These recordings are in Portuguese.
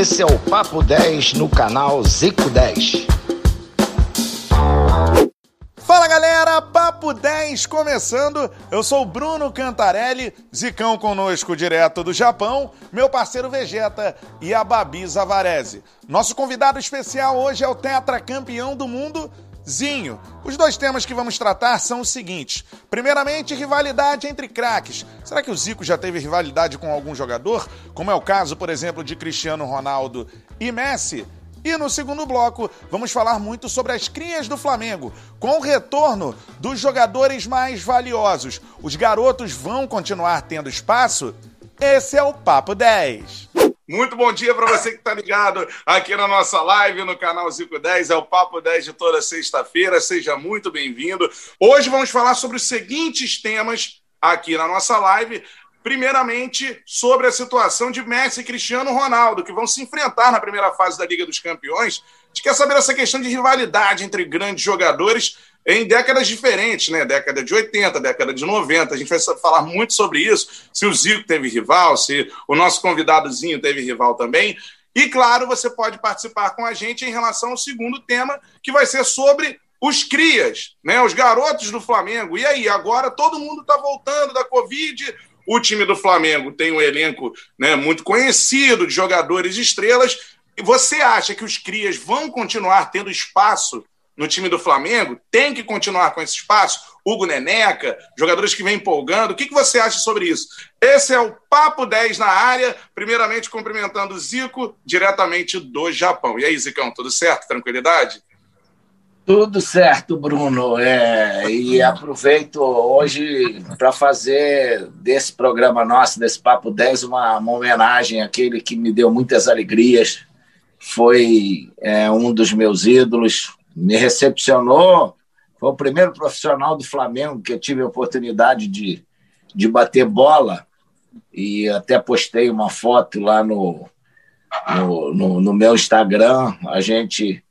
Esse é o Papo 10 no canal Zico 10. Fala galera, Papo 10 começando. Eu sou Bruno Cantarelli, Zicão conosco direto do Japão, meu parceiro Vegeta e a Babi Zavarese. Nosso convidado especial hoje é o tetracampeão do mundo, Zinho. Os dois temas que vamos tratar são os seguintes: primeiramente, rivalidade entre craques. Será que o Zico já teve rivalidade com algum jogador, como é o caso, por exemplo, de Cristiano Ronaldo e Messi? E no segundo bloco, vamos falar muito sobre as crias do Flamengo. Com o retorno dos jogadores mais valiosos, os garotos vão continuar tendo espaço? Esse é o Papo 10. Muito bom dia para você que está ligado aqui na nossa live no canal Zico 10. É o Papo 10 de toda sexta-feira. Seja muito bem-vindo. Hoje vamos falar sobre os seguintes temas aqui na nossa live. Primeiramente, sobre a situação de Messi e Cristiano Ronaldo, que vão se enfrentar na primeira fase da Liga dos Campeões. A gente quer saber essa questão de rivalidade entre grandes jogadores em décadas diferentes, né? Década de 80, década de 90. A gente vai falar muito sobre isso. Se o Zico teve rival, se o nosso convidadozinho teve rival também. E, claro, você pode participar com a gente em relação ao segundo tema, que vai ser sobre os crias, né? Os garotos do Flamengo. E aí, agora todo mundo está voltando da Covid, o time do Flamengo tem um elenco né, muito conhecido de jogadores estrelas. Você acha que os crias vão continuar tendo espaço no time do Flamengo? Tem que continuar com esse espaço? Hugo Neneca, jogadores que vêm empolgando. O que, que você acha sobre isso? Esse é o Papo 10 na área. Primeiramente, cumprimentando o Zico, diretamente do Japão. E aí, Zicão, tudo certo? Tranquilidade? Tudo certo, Bruno. É, e aproveito hoje para fazer desse programa nosso, desse Papo 10, uma, uma homenagem àquele que me deu muitas alegrias. Foi é, um dos meus ídolos, me recepcionou. Foi o primeiro profissional do Flamengo que eu tive a oportunidade de, de bater bola. E até postei uma foto lá no, no, no, no meu Instagram. A gente.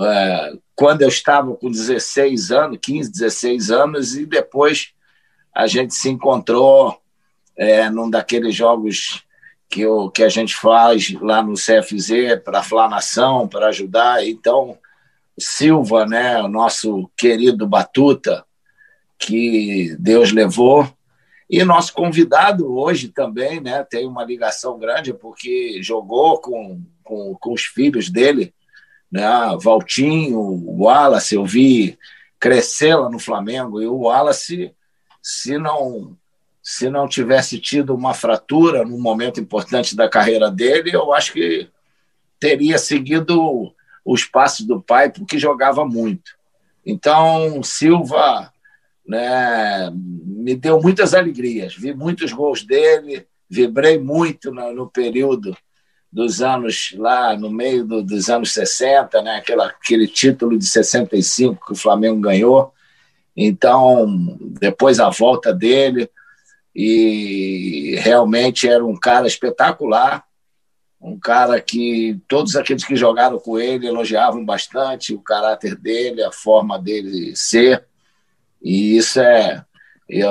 É, quando eu estava com 16 anos, 15, 16 anos, e depois a gente se encontrou é, num daqueles jogos que, eu, que a gente faz lá no CFZ para a Nação, para ajudar. Então, Silva, né, o nosso querido Batuta, que Deus levou, e nosso convidado hoje também né, tem uma ligação grande, porque jogou com, com, com os filhos dele né? Valtinho, Wallace, eu vi crescer lá no Flamengo, e o Wallace, se não se não tivesse tido uma fratura num momento importante da carreira dele, eu acho que teria seguido os passos do pai, porque jogava muito. Então, Silva né, me deu muitas alegrias, vi muitos gols dele, vibrei muito no, no período dos anos lá no meio do, dos anos 60, né? Aquela, aquele título de 65 que o Flamengo ganhou. Então, depois a volta dele, e realmente era um cara espetacular, um cara que todos aqueles que jogaram com ele elogiavam bastante o caráter dele, a forma dele ser, e isso é. Eu,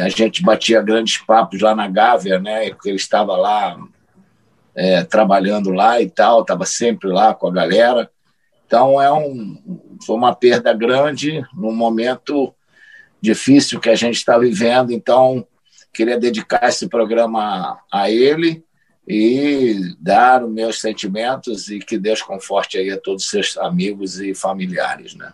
a gente batia grandes papos lá na Gávea, né? Porque ele estava lá é, trabalhando lá e tal, estava sempre lá com a galera. Então é um, foi uma perda grande num momento difícil que a gente está vivendo. Então queria dedicar esse programa a ele e dar os meus sentimentos e que Deus conforte aí a todos os seus amigos e familiares, né?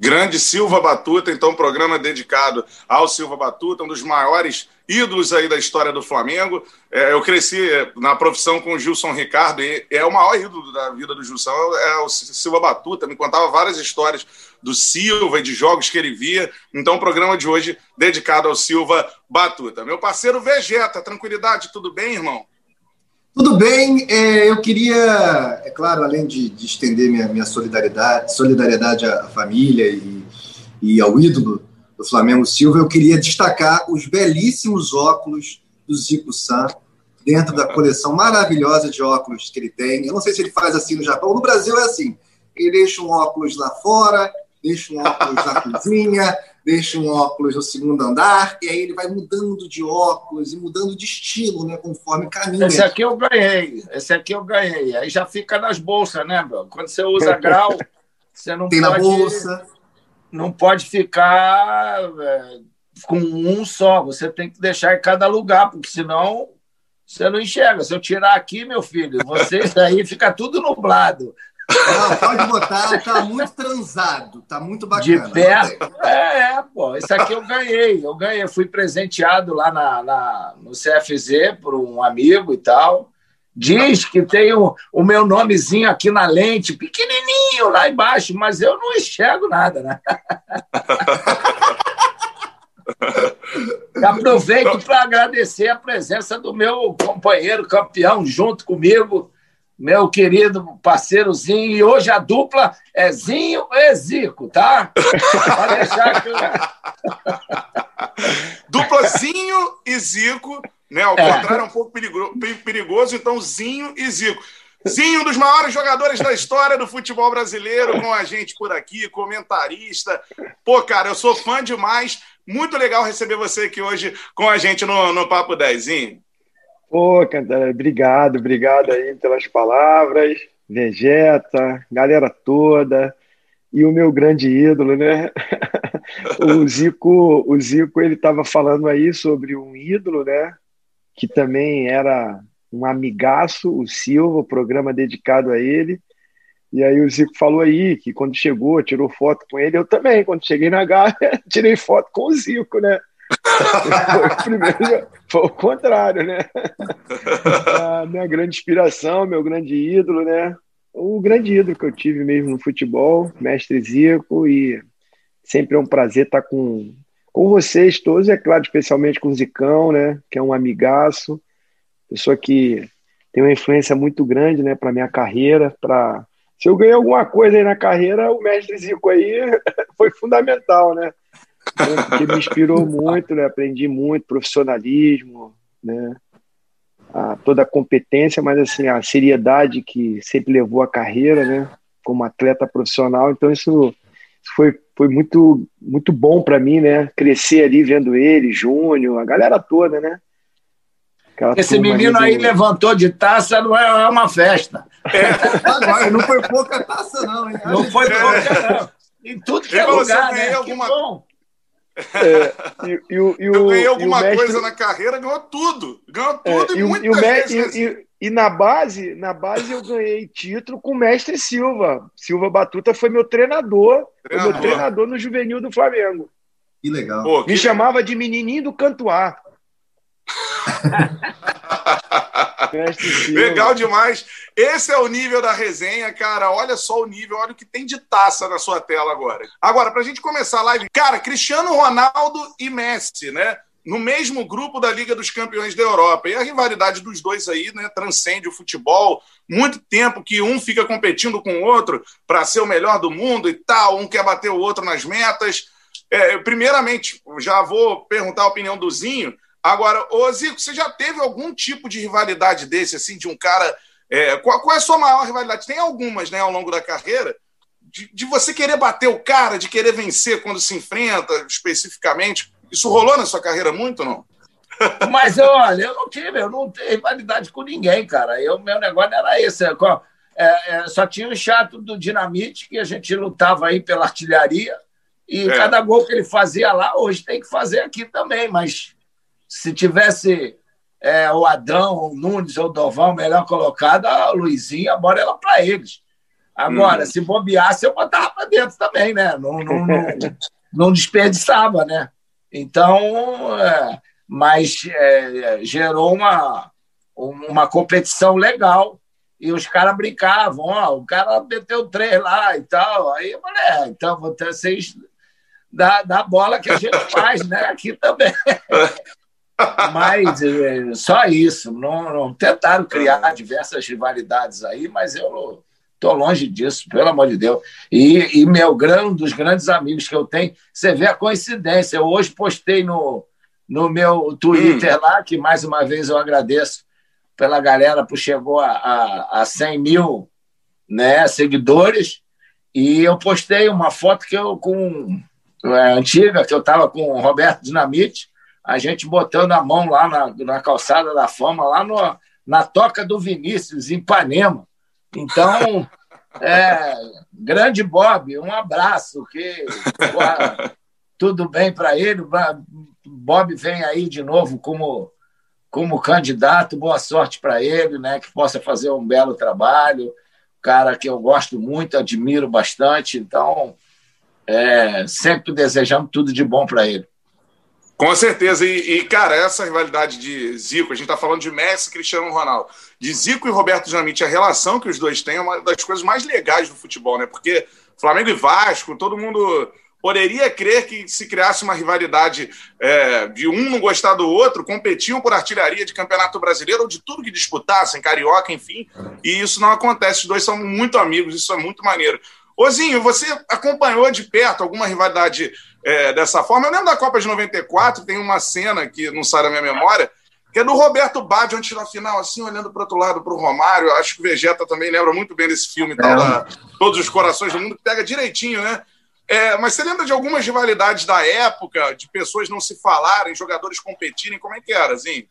Grande Silva Batuta, então programa dedicado ao Silva Batuta, um dos maiores ídolos aí da história do Flamengo. É, eu cresci na profissão com o Gilson Ricardo, e é o maior ídolo da vida do Gilson, é o Silva Batuta, me contava várias histórias do Silva e de jogos que ele via. Então, o programa de hoje dedicado ao Silva Batuta. Meu parceiro Vegeta, tranquilidade, tudo bem, irmão? Tudo bem, é, eu queria, é claro, além de, de estender minha, minha, solidariedade, solidariedade à família e, e, ao ídolo do Flamengo Silva, eu queria destacar os belíssimos óculos do Zico San, dentro da coleção maravilhosa de óculos que ele tem. Eu não sei se ele faz assim no Japão, no Brasil é assim, ele deixa um óculos lá fora, deixa um óculos na cozinha, deixa um óculos no segundo andar, e aí ele vai mudando de óculos e mudando de estilo, né? Conforme caminha. Esse aqui eu ganhei, esse aqui eu ganhei. Aí já fica nas bolsas, né, meu? Quando você usa grau, você não Tem pode. na bolsa. Não pode ficar é, com um só. Você tem que deixar em cada lugar, porque senão você não enxerga. Se eu tirar aqui, meu filho, vocês aí fica tudo nublado. Não, pode botar, tá muito transado, tá muito bacana. De perto. É, é, pô. Esse aqui eu ganhei. Eu ganhei. Fui presenteado lá na, na, no CFZ por um amigo e tal. Diz que tem o, o meu nomezinho aqui na lente, pequenininho lá embaixo, mas eu não enxergo nada, né? Aproveito para agradecer a presença do meu companheiro campeão junto comigo, meu querido parceirozinho. E hoje a dupla é Zinho e Zico, tá? Para deixar que eu... Duplazinho e Zico, né? Ao É. contrário, é um pouco perigo- perigoso, então Zinho e Zico. Zinho, um dos maiores jogadores da história do futebol brasileiro, com a gente por aqui, comentarista. Pô, cara, eu sou fã demais. Muito legal receber você aqui hoje com a gente no, no Papo 10, Pô, Cantarelli, obrigado, obrigado aí pelas palavras, Vegeta, galera toda, e o meu grande ídolo, né? O Zico, o Zico, ele estava falando aí sobre um ídolo, né? Que também era um amigaço, o Silva, o programa dedicado a ele. E aí o Zico falou aí que quando chegou, tirou foto com ele, eu também, quando cheguei na Gávea, tirei foto com o Zico, né? Foi o primeiro, foi o contrário, né? A minha grande inspiração, meu grande ídolo, né? O grande ídolo que eu tive mesmo no futebol, mestre Zico, e sempre é um prazer estar com, com vocês todos, é claro, especialmente com o Zicão, né? Que é um amigaço, pessoa que tem uma influência muito grande, né, para minha carreira, para se eu ganhei alguma coisa aí na carreira, o mestre Zico aí foi fundamental, né? Porque me inspirou muito, né? Aprendi muito, profissionalismo, né? A, toda a competência, mas assim, a seriedade que sempre levou a carreira, né? Como atleta profissional. Então, isso, foi, foi muito, muito bom para mim, né? Crescer ali vendo ele, Júnior, a galera toda, né? Aquela Esse menino aí levantou de taça, não é, é uma festa. Agora, não foi pouca taça, não, hein? Não foi pouca, não. Em tudo que é você lugar, né? alguma- Que bom. É, e, e o- e Eu o- ganhei e o alguma mestre- coisa na carreira, ganhou tudo. Ganhou É, tudo e, e, e o vezes. e- e- e na base, na base eu ganhei título com o mestre Silva. Silva Batuta foi meu treinador, foi meu Treinador. treinador no juvenil do Flamengo. Que legal. Pô, que- Me chamava de menininho do Cantuá. Mestre Silva. Legal demais. Esse é o nível da resenha, cara. Olha só o nível, olha o que tem de taça na sua tela agora. Agora, pra gente começar a live, cara, Cristiano Ronaldo e Messi, né? No mesmo grupo da Liga dos Campeões da Europa. E a rivalidade dos dois aí, né, transcende o futebol. Muito tempo que um fica competindo com o outro para ser o melhor do mundo e tal, um quer bater o outro nas metas. É, primeiramente, já vou perguntar a opinião do Zinho. Agora, ô Zico, você já teve algum tipo de rivalidade desse, assim, de um cara. é, qual, qual é a sua maior rivalidade? Tem algumas, né, ao longo da carreira, de, de você querer bater o cara, de querer vencer quando se enfrenta, especificamente. Isso rolou na sua carreira muito ou não? Mas olha, eu não tive, eu não tenho rivalidade com ninguém, cara. Eu, meu negócio era esse. é, é, é, só tinha o chato do Dinamite, que a gente lutava aí pela artilharia, e É. cada gol que ele fazia lá, hoje tem que fazer aqui também. Mas se tivesse é, o Adão, o Nunes ou o Dovão melhor colocado, a Luizinha, a bola era para eles. Agora, se bobeasse, eu botava para dentro também, né? Não, não, não, não desperdiçava, né? Então, é, mas é, gerou uma, uma competição legal e os caras brincavam, ó, o cara meteu três lá e tal. Aí eu falei, é, então vocês da, da bola que a gente faz, né? Aqui também. Mas é, só isso. Não, não tentaram criar diversas rivalidades aí, mas eu estou longe disso, pelo amor de Deus. E, e meu gran- um dos grandes amigos que eu tenho, você vê a coincidência. Eu hoje postei no, no meu Twitter lá, que mais uma vez eu agradeço pela galera, por chegou a, a, a 100 mil né, seguidores, e eu postei uma foto que eu com é, antiga, que eu estava com o Roberto Dinamite, a gente botando a mão lá na, na calçada da fama, lá no, na toca do Vinícius, em Ipanema. Então, é, grande Bob, um abraço, que tudo bem para ele. Bob vem aí de novo como, como candidato, boa sorte para ele, né, que possa fazer um belo trabalho. Cara que eu gosto muito, admiro bastante, então é, sempre desejando tudo de bom para ele. Com certeza. E, e, cara, essa rivalidade de Zico, a gente está falando de Messi e Cristiano Ronaldo. De Zico e Roberto Dinamite, a relação que os dois têm é uma das coisas mais legais do futebol, né? Porque Flamengo e Vasco, todo mundo poderia crer que se criasse uma rivalidade é, de um não gostar do outro, competiam por artilharia de campeonato brasileiro ou de tudo que disputassem, carioca, enfim. E isso não acontece. Os dois são muito amigos, isso é muito maneiro. Ozinho, você acompanhou de perto alguma rivalidade é, dessa forma? Eu lembro da Copa de 94, tem uma cena que não sai da minha memória, que é do Roberto Baggio antes da final, assim, olhando para outro lado para o Romário. Acho que o Vegeta também lembra muito bem desse filme, tal, da, Todos os Corações do Mundo, que pega direitinho, né? É, mas você lembra de algumas rivalidades da época, de pessoas não se falarem, jogadores competirem? Como é que era, Zinho?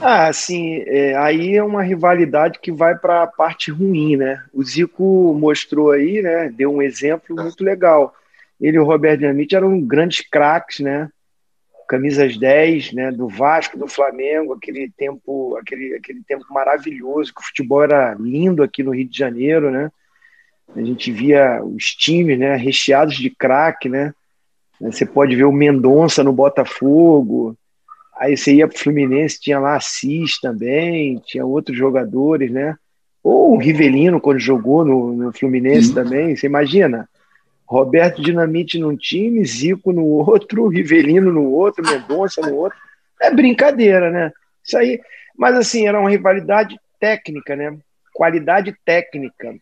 Ah, assim, é, aí é uma rivalidade que vai para a parte ruim, né? O Zico mostrou aí, né? Deu um exemplo muito legal. Ele e o Roberto Dinamite eram grandes craques, né? Camisas 10, né? Do Vasco, do Flamengo, aquele tempo, aquele, aquele tempo maravilhoso, que o futebol era lindo aqui no Rio de Janeiro, né? A gente via os times, né? Recheados de craque, né? Você pode ver o Mendonça no Botafogo, Aí você ia para o Fluminense, tinha lá Assis também, tinha outros jogadores, né? Ou o Rivelino, quando jogou no, no Fluminense uhum. também, você imagina? Roberto Dinamite num time, Zico no outro, Rivelino no outro, Mendonça no outro. É brincadeira, né? Isso aí. Mas assim, era uma rivalidade técnica, né? Qualidade técnica.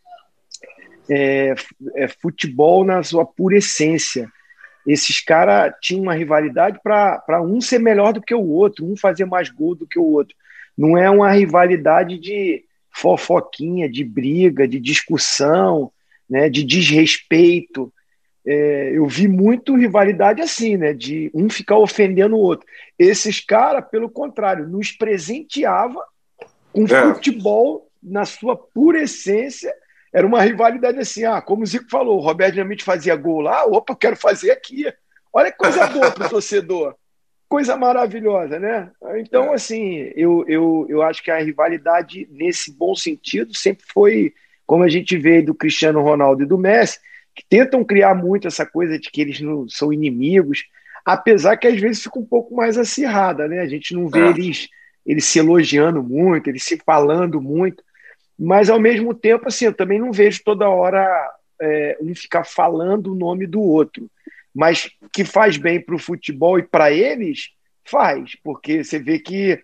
É, é futebol na sua pura essência esses caras tinham uma rivalidade para um ser melhor do que o outro, um fazer mais gol do que o outro. Não é uma rivalidade de fofoquinha, de briga, de discussão, né, de desrespeito. É, eu vi muito rivalidade assim, né, de um ficar ofendendo o outro. Esses caras, pelo contrário, nos presenteava com é. futebol na sua pura essência era uma rivalidade assim, ah, como o Zico falou, o Roberto Dinamite fazia gol lá, opa, eu quero fazer aqui. Olha que coisa boa para o torcedor. Coisa maravilhosa, né? Então, é. assim, eu, eu, eu acho que a rivalidade, nesse bom sentido, sempre foi, como a gente vê do Cristiano Ronaldo e do Messi, que tentam criar muito essa coisa de que eles não são inimigos, apesar que às vezes fica um pouco mais acirrada, né? A gente não vê é. eles, eles se elogiando muito, eles se falando muito. Mas, ao mesmo tempo, assim, eu também não vejo toda hora é, um ficar falando o nome do outro. Mas que faz bem para o futebol e para eles, faz, porque você vê que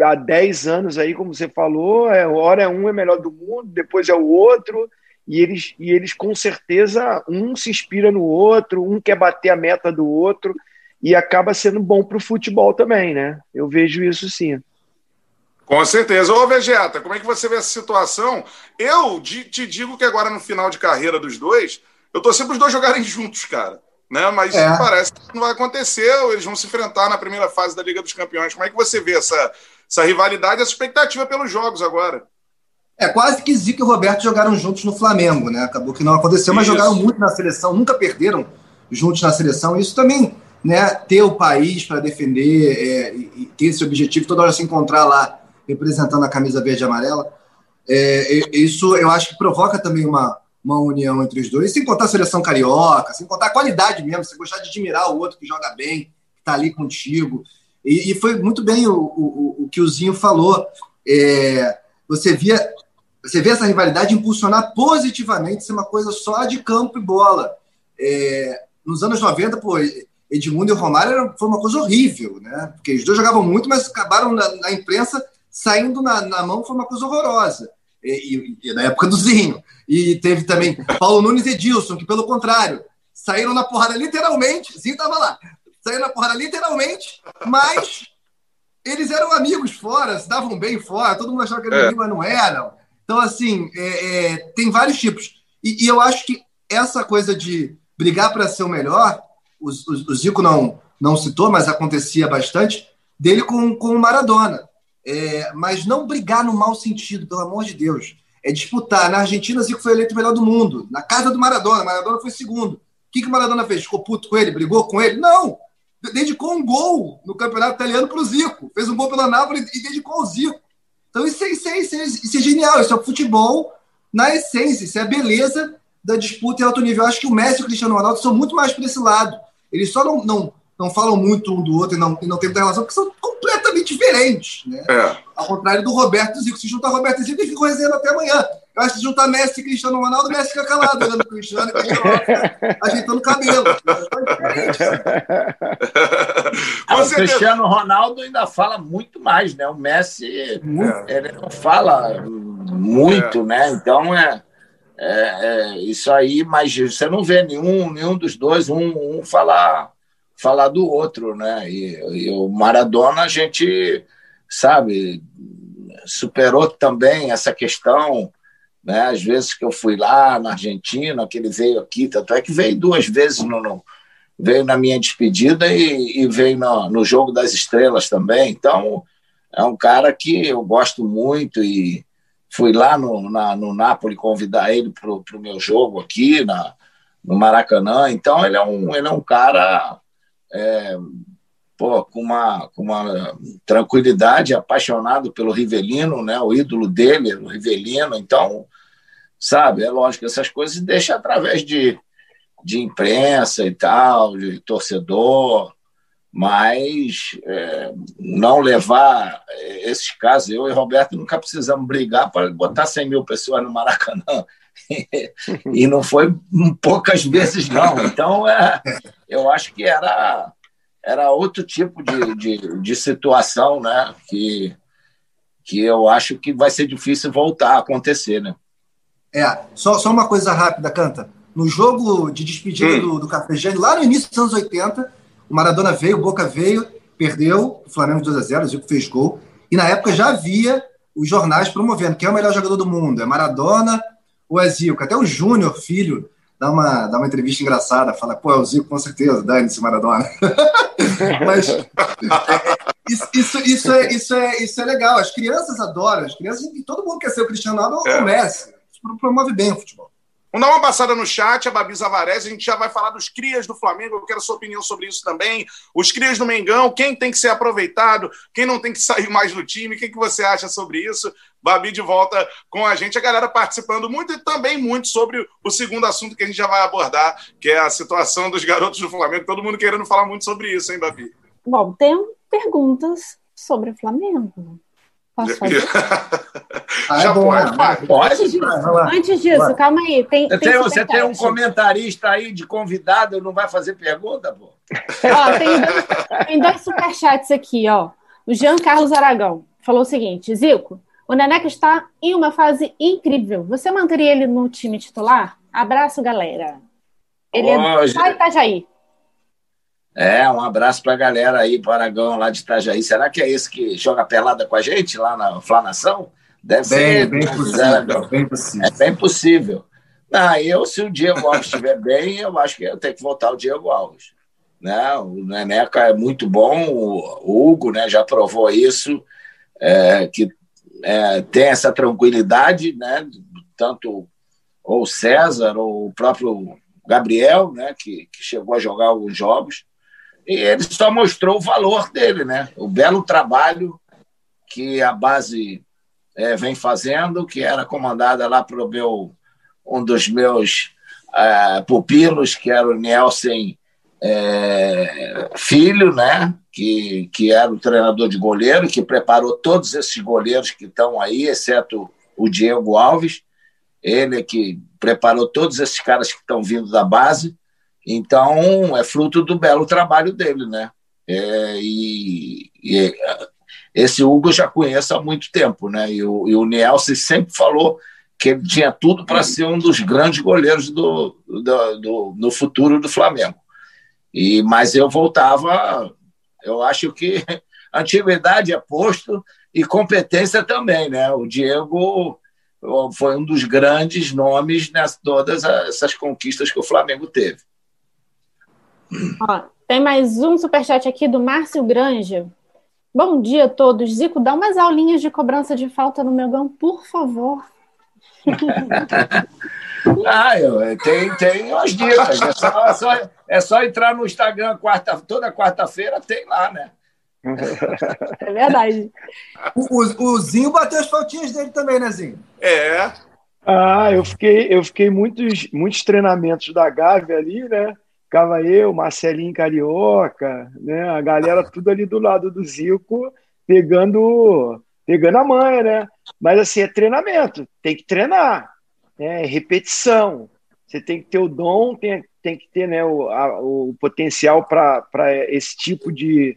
há 10 anos aí, como você falou, é, hora é um é melhor do mundo, depois é o outro, e eles, e eles com certeza, um se inspira no outro, um quer bater a meta do outro, e acaba sendo bom para o futebol também, né? Eu vejo isso sim. Com certeza. Ô, Vegeta, como é que você vê essa situação? Eu te digo que agora no final de carreira dos dois, eu tô sempre os dois jogarem juntos, cara. Né? Mas é. parece que não vai acontecer, eles vão se enfrentar na primeira fase da Liga dos Campeões. Como é que você vê essa, essa rivalidade, essa expectativa pelos jogos agora? É quase que Zico e Roberto jogaram juntos no Flamengo, né? Acabou que não aconteceu, mas Isso. jogaram muito na seleção, nunca perderam juntos na seleção. Isso também, né? Ter o país para defender é, e ter esse objetivo, toda hora se encontrar lá representando a camisa verde e amarela. É, isso eu acho que provoca também uma, uma união entre os dois, sem contar a seleção carioca, sem contar a qualidade mesmo, você gostar de admirar o outro que joga bem, que está ali contigo. E, e, foi muito bem o, o, o que o Zinho falou. É, você via você vê essa rivalidade impulsionar positivamente, ser uma coisa só de campo e bola. É, nos anos 90, pô, Edmundo e Romário foi uma coisa horrível, né? Porque os dois jogavam muito, mas acabaram na, na imprensa saindo na, na mão foi uma coisa horrorosa. E, e, e, na época do Zinho. E teve também Paulo Nunes e Edilson, que, pelo contrário, saíram na porrada literalmente. Zinho estava lá. Saíram na porrada literalmente, mas eles eram amigos fora, se davam bem fora, todo mundo achava que eram é. mas não eram. Então, assim, é, é, tem vários tipos. E, e, eu acho que essa coisa de brigar para ser o melhor, o, o, o, Zico não, não citou, mas acontecia bastante, dele com, com o Maradona. É, mas não brigar no mau sentido, pelo amor de Deus. É disputar. Na Argentina, Zico foi eleito o melhor do mundo. Na casa do Maradona, Maradona foi segundo. O que, que o Maradona fez? Ficou puto com ele? Brigou com ele? Não! Dedicou um gol no campeonato italiano para o Zico. Fez um gol pela Nápoles e dedicou ao Zico. Então isso é, isso, é, isso, é, isso é genial. Isso é futebol na essência. Isso é a beleza da disputa em alto nível. Eu acho que o Messi e o Cristiano Ronaldo são muito mais para esse lado. Eles só não, não, não falam muito um do outro e não, e não tem muita relação, porque são completamente diferentes. Né? É. Ao contrário do Roberto Zico. Se juntar Roberto Zico, eles ficam resenhando até amanhã. Eu acho que se juntar Messi e Cristiano Ronaldo, Messi fica calado olhando o Cristiano e Cristiano ajeitando o cabelo. o Cristiano Ronaldo ainda fala muito mais, né? O Messi é. ele não fala muito, é. né? Então é é, é, isso aí, mas você não vê nenhum, nenhum dos dois, um, um falar, falar do outro, né? E, e, o Maradona, a gente, sabe, superou também essa questão, né? Às vezes que eu fui lá na Argentina, que ele veio aqui, tanto é que veio duas vezes no, no veio na minha despedida e, e veio no, no Jogo das Estrelas também. Então, é um cara que eu gosto muito e fui lá no, na, no Napoli convidar ele para o meu jogo aqui na, no Maracanã. Então, ele é um, ele é um cara é, pô, com, uma, com uma tranquilidade, apaixonado pelo Rivelino, né? o ídolo dele, o Rivelino. Então, sabe, é lógico, essas coisas deixa através de, de imprensa e tal, de torcedor mas é, não levar esses casos. Eu e Roberto nunca precisamos brigar para botar 100 mil pessoas no Maracanã. e não foi poucas vezes, não. Então, é, eu acho que era, era outro tipo de, de, de situação né? que, que eu acho que vai ser difícil voltar a acontecer. Né? É, só, só uma coisa rápida, Canta. No jogo de despedida hum. do, do Cafejane, lá no início dos anos 80, o Maradona veio, o Boca veio, perdeu, o Flamengo 2 a 0 o Zico fez gol. E na época já havia os jornais promovendo quem é o melhor jogador do mundo, é Maradona ou é Zico. Até o Júnior, filho, dá uma, dá uma entrevista engraçada, fala, pô, é o Zico com certeza, dane-se Maradona. Mas é, isso, isso, isso, é, isso, é, isso é legal, as crianças adoram, as crianças, e todo mundo quer ser o Cristiano Ronaldo ou é. o Messi. Isso promove bem o futebol. Vamos dar uma passada no chat, a Babi Zavarese, a gente já vai falar dos crias do Flamengo, eu quero a sua opinião sobre isso também. Os crias do Mengão, quem tem que ser aproveitado, quem não tem que sair mais do time, o que, que você acha sobre isso? Babi de volta com a gente, a galera participando muito e também muito sobre o segundo assunto que a gente já vai abordar, que é a situação dos garotos do Flamengo. Todo mundo querendo falar muito sobre isso, hein, Babi? Bom, tem perguntas sobre o Flamengo. Posso fazer? ah, Já é bom, pode, pode. pode. Antes disso, antes disso calma aí. Tem, você tem, você tem um comentarista aí de convidado, não vai fazer pergunta, pô? Ó, tem, dois, tem dois superchats aqui, ó. O Jean Carlos Aragão falou o seguinte: Zico, o Neneca está em uma fase incrível. Você manteria ele no time titular? Abraço, galera. Ele é do Itajaí. É, um abraço para a galera aí, para Aragão lá de Itajaí. Será que é esse que joga pelada com a gente lá na Flanação? Deve bem, ser. Bem possível, bem possível. É bem possível. Não, eu, se o Diego Alves estiver bem, eu acho que eu tenho que voltar o Diego Alves. Né? O Neneca é muito bom, o Hugo né, já provou isso, é, que é, tem essa tranquilidade, né? tanto ou César ou o próprio Gabriel, né, que, que chegou a jogar alguns jogos e ele só mostrou o valor dele, né? O belo trabalho que a base é, vem fazendo, que era comandada lá pelo meu um dos meus é, pupilos, que era o Nelson é, Filho, né? Que, que era o treinador de goleiro, que preparou todos esses goleiros que estão aí, exceto o Diego Alves. Ele é que preparou todos esses caras que estão vindo da base. Então, é fruto do belo trabalho dele, né? É, e, e, esse Hugo eu já conheço há muito tempo, né? E o, e o Nielsen sempre falou que ele tinha tudo para ser um dos grandes goleiros do, do, do, no futuro do Flamengo. E, mas eu voltava, eu acho que antiguidade é posto e competência também, né? O Diego foi um dos grandes nomes nas todas essas conquistas que o Flamengo teve. Ó, tem mais um superchat aqui do Márcio Granja. Bom dia a todos. Zico, dá umas aulinhas de cobrança de falta no meu gão, por favor. ah, eu, tem, tem umas dicas. É só, é só, é só entrar no Instagram quarta, toda quarta-feira, tem lá, né? É verdade. O, o, o, Zinho bateu as faltinhas dele também, né, Zinho? É. Ah, eu fiquei, eu fiquei muitos, muitos treinamentos da Gávea ali, né? Ficava eu, Marcelinho Carioca, né? A galera tudo ali do lado do Zico, pegando, pegando a manha, né? Mas assim, é treinamento, tem que treinar, né? É repetição. Você tem que ter o dom, tem, tem que ter né, o, a, o potencial para esse tipo de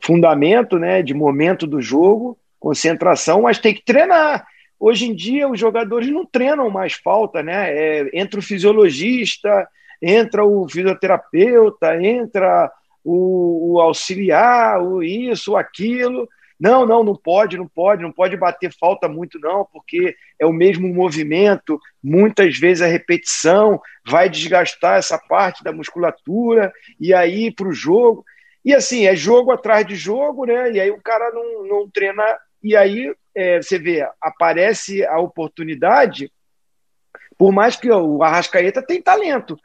fundamento, né? De momento do jogo, concentração, mas tem que treinar. Hoje em dia, os jogadores não treinam mais falta, né? É, entra o fisiologista, entra o fisioterapeuta, entra o, o auxiliar, o isso, aquilo. Não, não, não pode, não pode, não pode bater falta muito, não, porque é o mesmo movimento, muitas vezes a repetição vai desgastar essa parte da musculatura, e aí para o jogo. E assim, é jogo atrás de jogo, né? E aí o cara não, não treina, e aí é, você vê, aparece a oportunidade, por mais que o Arrascaeta tem talento.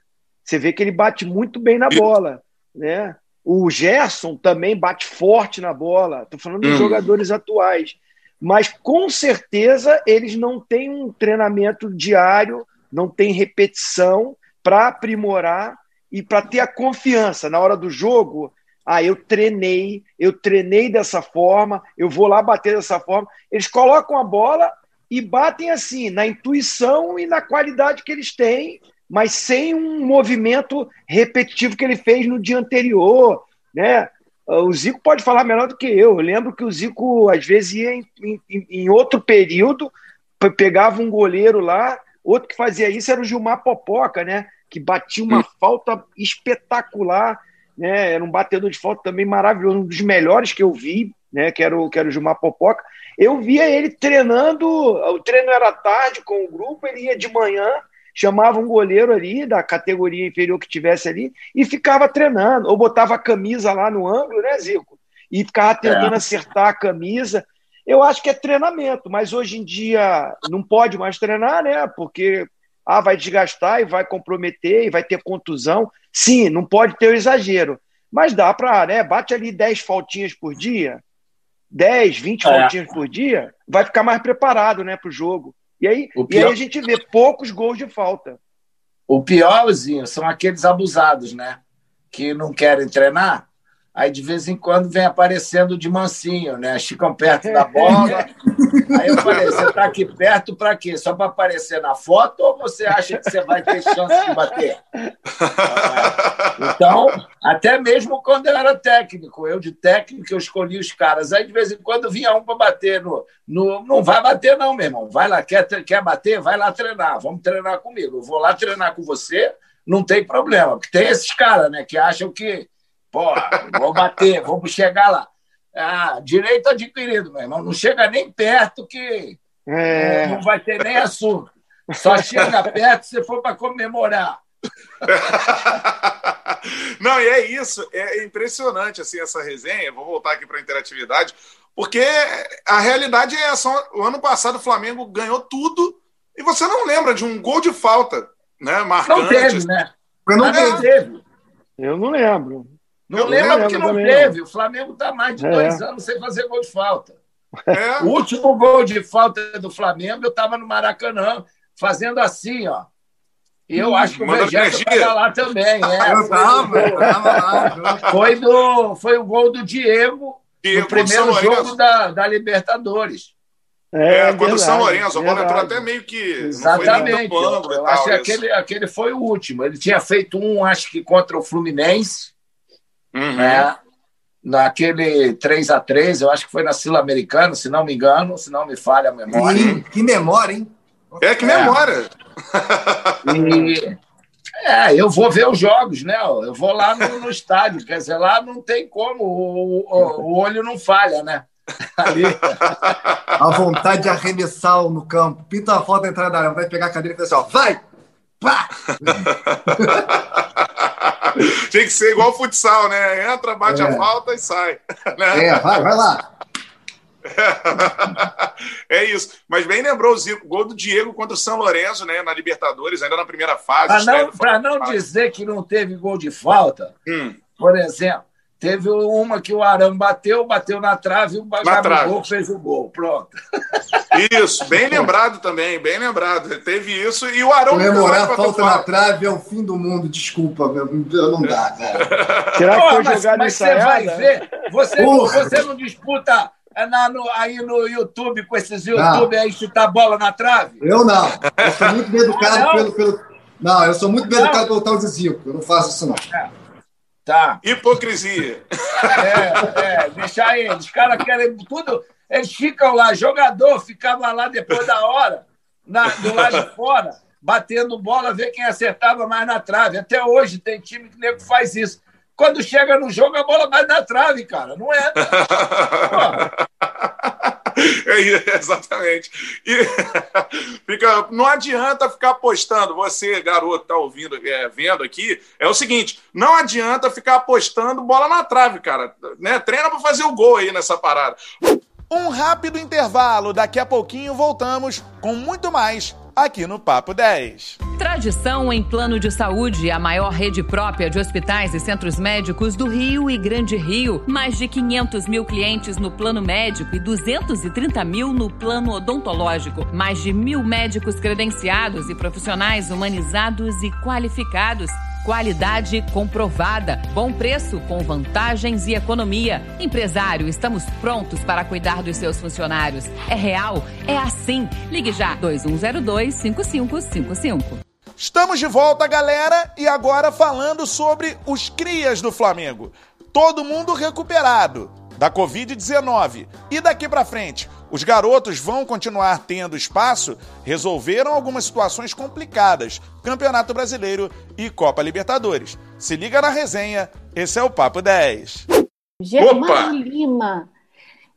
Você vê que ele bate muito bem na bola, né? O Gerson também bate forte na bola. Estou falando dos hum. jogadores atuais. Mas com certeza eles não têm um treinamento diário, não tem repetição para aprimorar e para ter a confiança na hora do jogo ah, eu treinei, eu treinei dessa forma, eu vou lá bater dessa forma. Eles colocam a bola e batem assim, na intuição e na qualidade que eles têm, mas sem um movimento repetitivo que ele fez no dia anterior, né? O Zico pode falar melhor do que eu. Eu lembro que o Zico, às vezes, ia em, em, em outro período, pegava um goleiro lá, outro que fazia isso era o Gilmar Popoca, né? Que batia uma falta espetacular né? Era um batedor de falta também maravilhoso, um dos melhores que eu vi, né? Que era o, que era o Gilmar Popoca. Eu via ele treinando, o treino era tarde com o grupo, ele ia de manhã, chamava um goleiro ali da categoria inferior que tivesse ali e ficava treinando, ou botava a camisa lá no ângulo, né, Zico? E ficava tentando é. acertar a camisa. Eu acho que é treinamento, mas hoje em dia não pode mais treinar, né? Porque ah, vai desgastar e vai comprometer e vai ter contusão. Sim, não pode ter o exagero, mas dá para, né? Bate ali 10 faltinhas por dia, 10, 20 é. faltinhas por dia, vai ficar mais preparado, né, para o jogo. E aí, pior... e aí a gente vê poucos gols de falta. O piorzinho são aqueles abusados, né? Que não querem treinar Aí de vez em quando vem aparecendo de mansinho, né? Ficam perto da bola. Aí eu falei: você está aqui perto para quê? Só para aparecer na foto ou você acha que você vai ter chance de bater? Então, até mesmo quando eu era técnico, eu de técnico, eu escolhi os caras. Aí de vez em quando vinha um para bater no, no. Não vai bater, não, meu irmão. Vai lá, quer, quer bater? Vai lá treinar. Vamos treinar comigo. Eu vou lá treinar com você, não tem problema. Porque tem esses caras, né, que acham que Vou bater, vamos chegar lá. Ah, direito adquirido, meu irmão. Não chega nem perto que é... não vai ter nem assunto. Só chega perto se for para comemorar. Não, e é isso, é impressionante assim essa resenha. Vou voltar aqui para a interatividade, porque a realidade é essa. O ano passado o Flamengo ganhou tudo e você não lembra de um gol de falta, né? Marcante. Não teve, né? Eu não, não teve. Eu não lembro. Não eu lembro porque não teve. Não. O Flamengo está mais de é. dois anos sem fazer gol de falta. É. O último gol de falta do Flamengo, eu estava no Maracanã, fazendo assim, ó. E eu hum, acho que o Vegeta vai lá também. É, eu estava, lá. Foi, do, foi o gol do Diego, Diego no primeiro jogo da, da Libertadores. É, é quando o São Lourenço, a bola entrou até meio que. Exatamente. Ângulo eu acho que aquele, aquele foi o último. Ele tinha feito um, acho que contra o Fluminense. Uhum. Né? Naquele 3 a 3 eu acho que foi na Sul-Americana, se não me engano, se não me falha a memória. Sim, que memória, hein? É, que memória! É. E, é, eu vou ver os jogos, né? Eu vou lá no, no estádio, quer dizer, lá não tem como, o, o, o olho não falha, né? Ali. A vontade de arremessar no campo. Pinta a foto da entrada da área, vai pegar a cadeira e falar assim, ó, vai! Pá! Tem que ser igual futsal, né? Entra, bate é. a falta e sai. Né? É, vai, vai lá. é isso. Mas bem lembrou o Zico, gol do Diego contra o São Lourenço, né? Na Libertadores, ainda na primeira fase. Para não, não dizer que não teve gol de falta, hum. por exemplo, Teve uma que o Arão bateu, bateu na trave e o Gabigol fez o gol. Pronto. Isso, bem lembrado também, bem lembrado. Teve isso e o Arão. Comemorar a falta na trave é o fim do mundo, desculpa, não dá, cara. Será que foi mas, jogar mas você vai ver? Você, você não disputa é na, no, aí no YouTube com esses YouTube não. aí chutar bola na trave? Eu não. Eu sou muito bem educado pelo, pelo. Não, eu sou muito bem educado pelo tal de Zico. Eu não faço isso, não. É. Tá. Hipocrisia. É, é, deixar eles. Os caras querem tudo. Eles ficam lá, jogador ficava lá depois da hora, na, do lado de fora, batendo bola, ver quem acertava mais na trave. Até hoje tem time que nego faz isso. Quando chega no jogo, a bola vai na trave, cara. Não é? Exatamente. E fica, não adianta ficar apostando. Você, garoto, tá ouvindo, é, vendo aqui, é o seguinte: não adianta ficar apostando bola na trave, cara. Né? Treina para fazer o gol aí nessa parada. Um rápido intervalo, daqui a pouquinho voltamos com muito mais aqui no Papo 10. Tradição em plano de saúde, a maior rede própria de hospitais e centros médicos do Rio e Grande Rio. Mais de 500 mil clientes no plano médico e 230 mil no plano odontológico. Mais de mil médicos credenciados e profissionais humanizados e qualificados. Qualidade comprovada. Bom preço com vantagens e economia. Empresário, estamos prontos para cuidar dos seus funcionários. É real? É assim. Ligue já 2102 5555. Estamos de volta, galera, e agora falando sobre os crias do Flamengo. Todo mundo recuperado da Covid-19. E daqui para frente, os garotos vão continuar tendo espaço? Resolveram algumas situações complicadas, Campeonato Brasileiro e Copa Libertadores. Se liga na resenha, esse é o Papo 10. Germano Lima.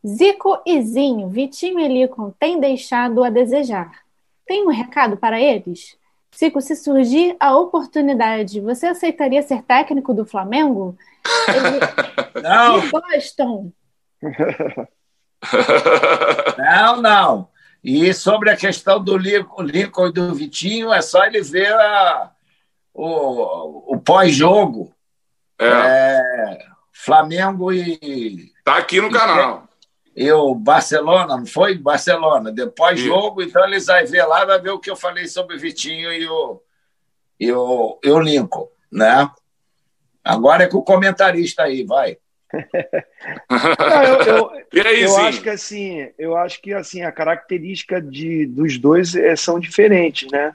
Zico e Zinho, Vitinho e Licon têm deixado a desejar. Tem um recado para eles? Zico, se surgir a oportunidade, você aceitaria ser técnico do Flamengo? Ele... Não. gostam. Não, não. E sobre a questão do Lincoln e do Vitinho, é só ele ver a, o, o pós-jogo. É. É, Flamengo e. Tá aqui no e, canal. E o Barcelona, não foi? Barcelona. Depois jogo, então eles vão ver lá, vai ver o que eu falei sobre o Vitinho e o, e o, e o Lincoln, né? Agora é com o comentarista aí, vai. Não, eu, eu, aí, eu acho que assim, eu acho que assim a característica de, dos dois é, são diferentes, né?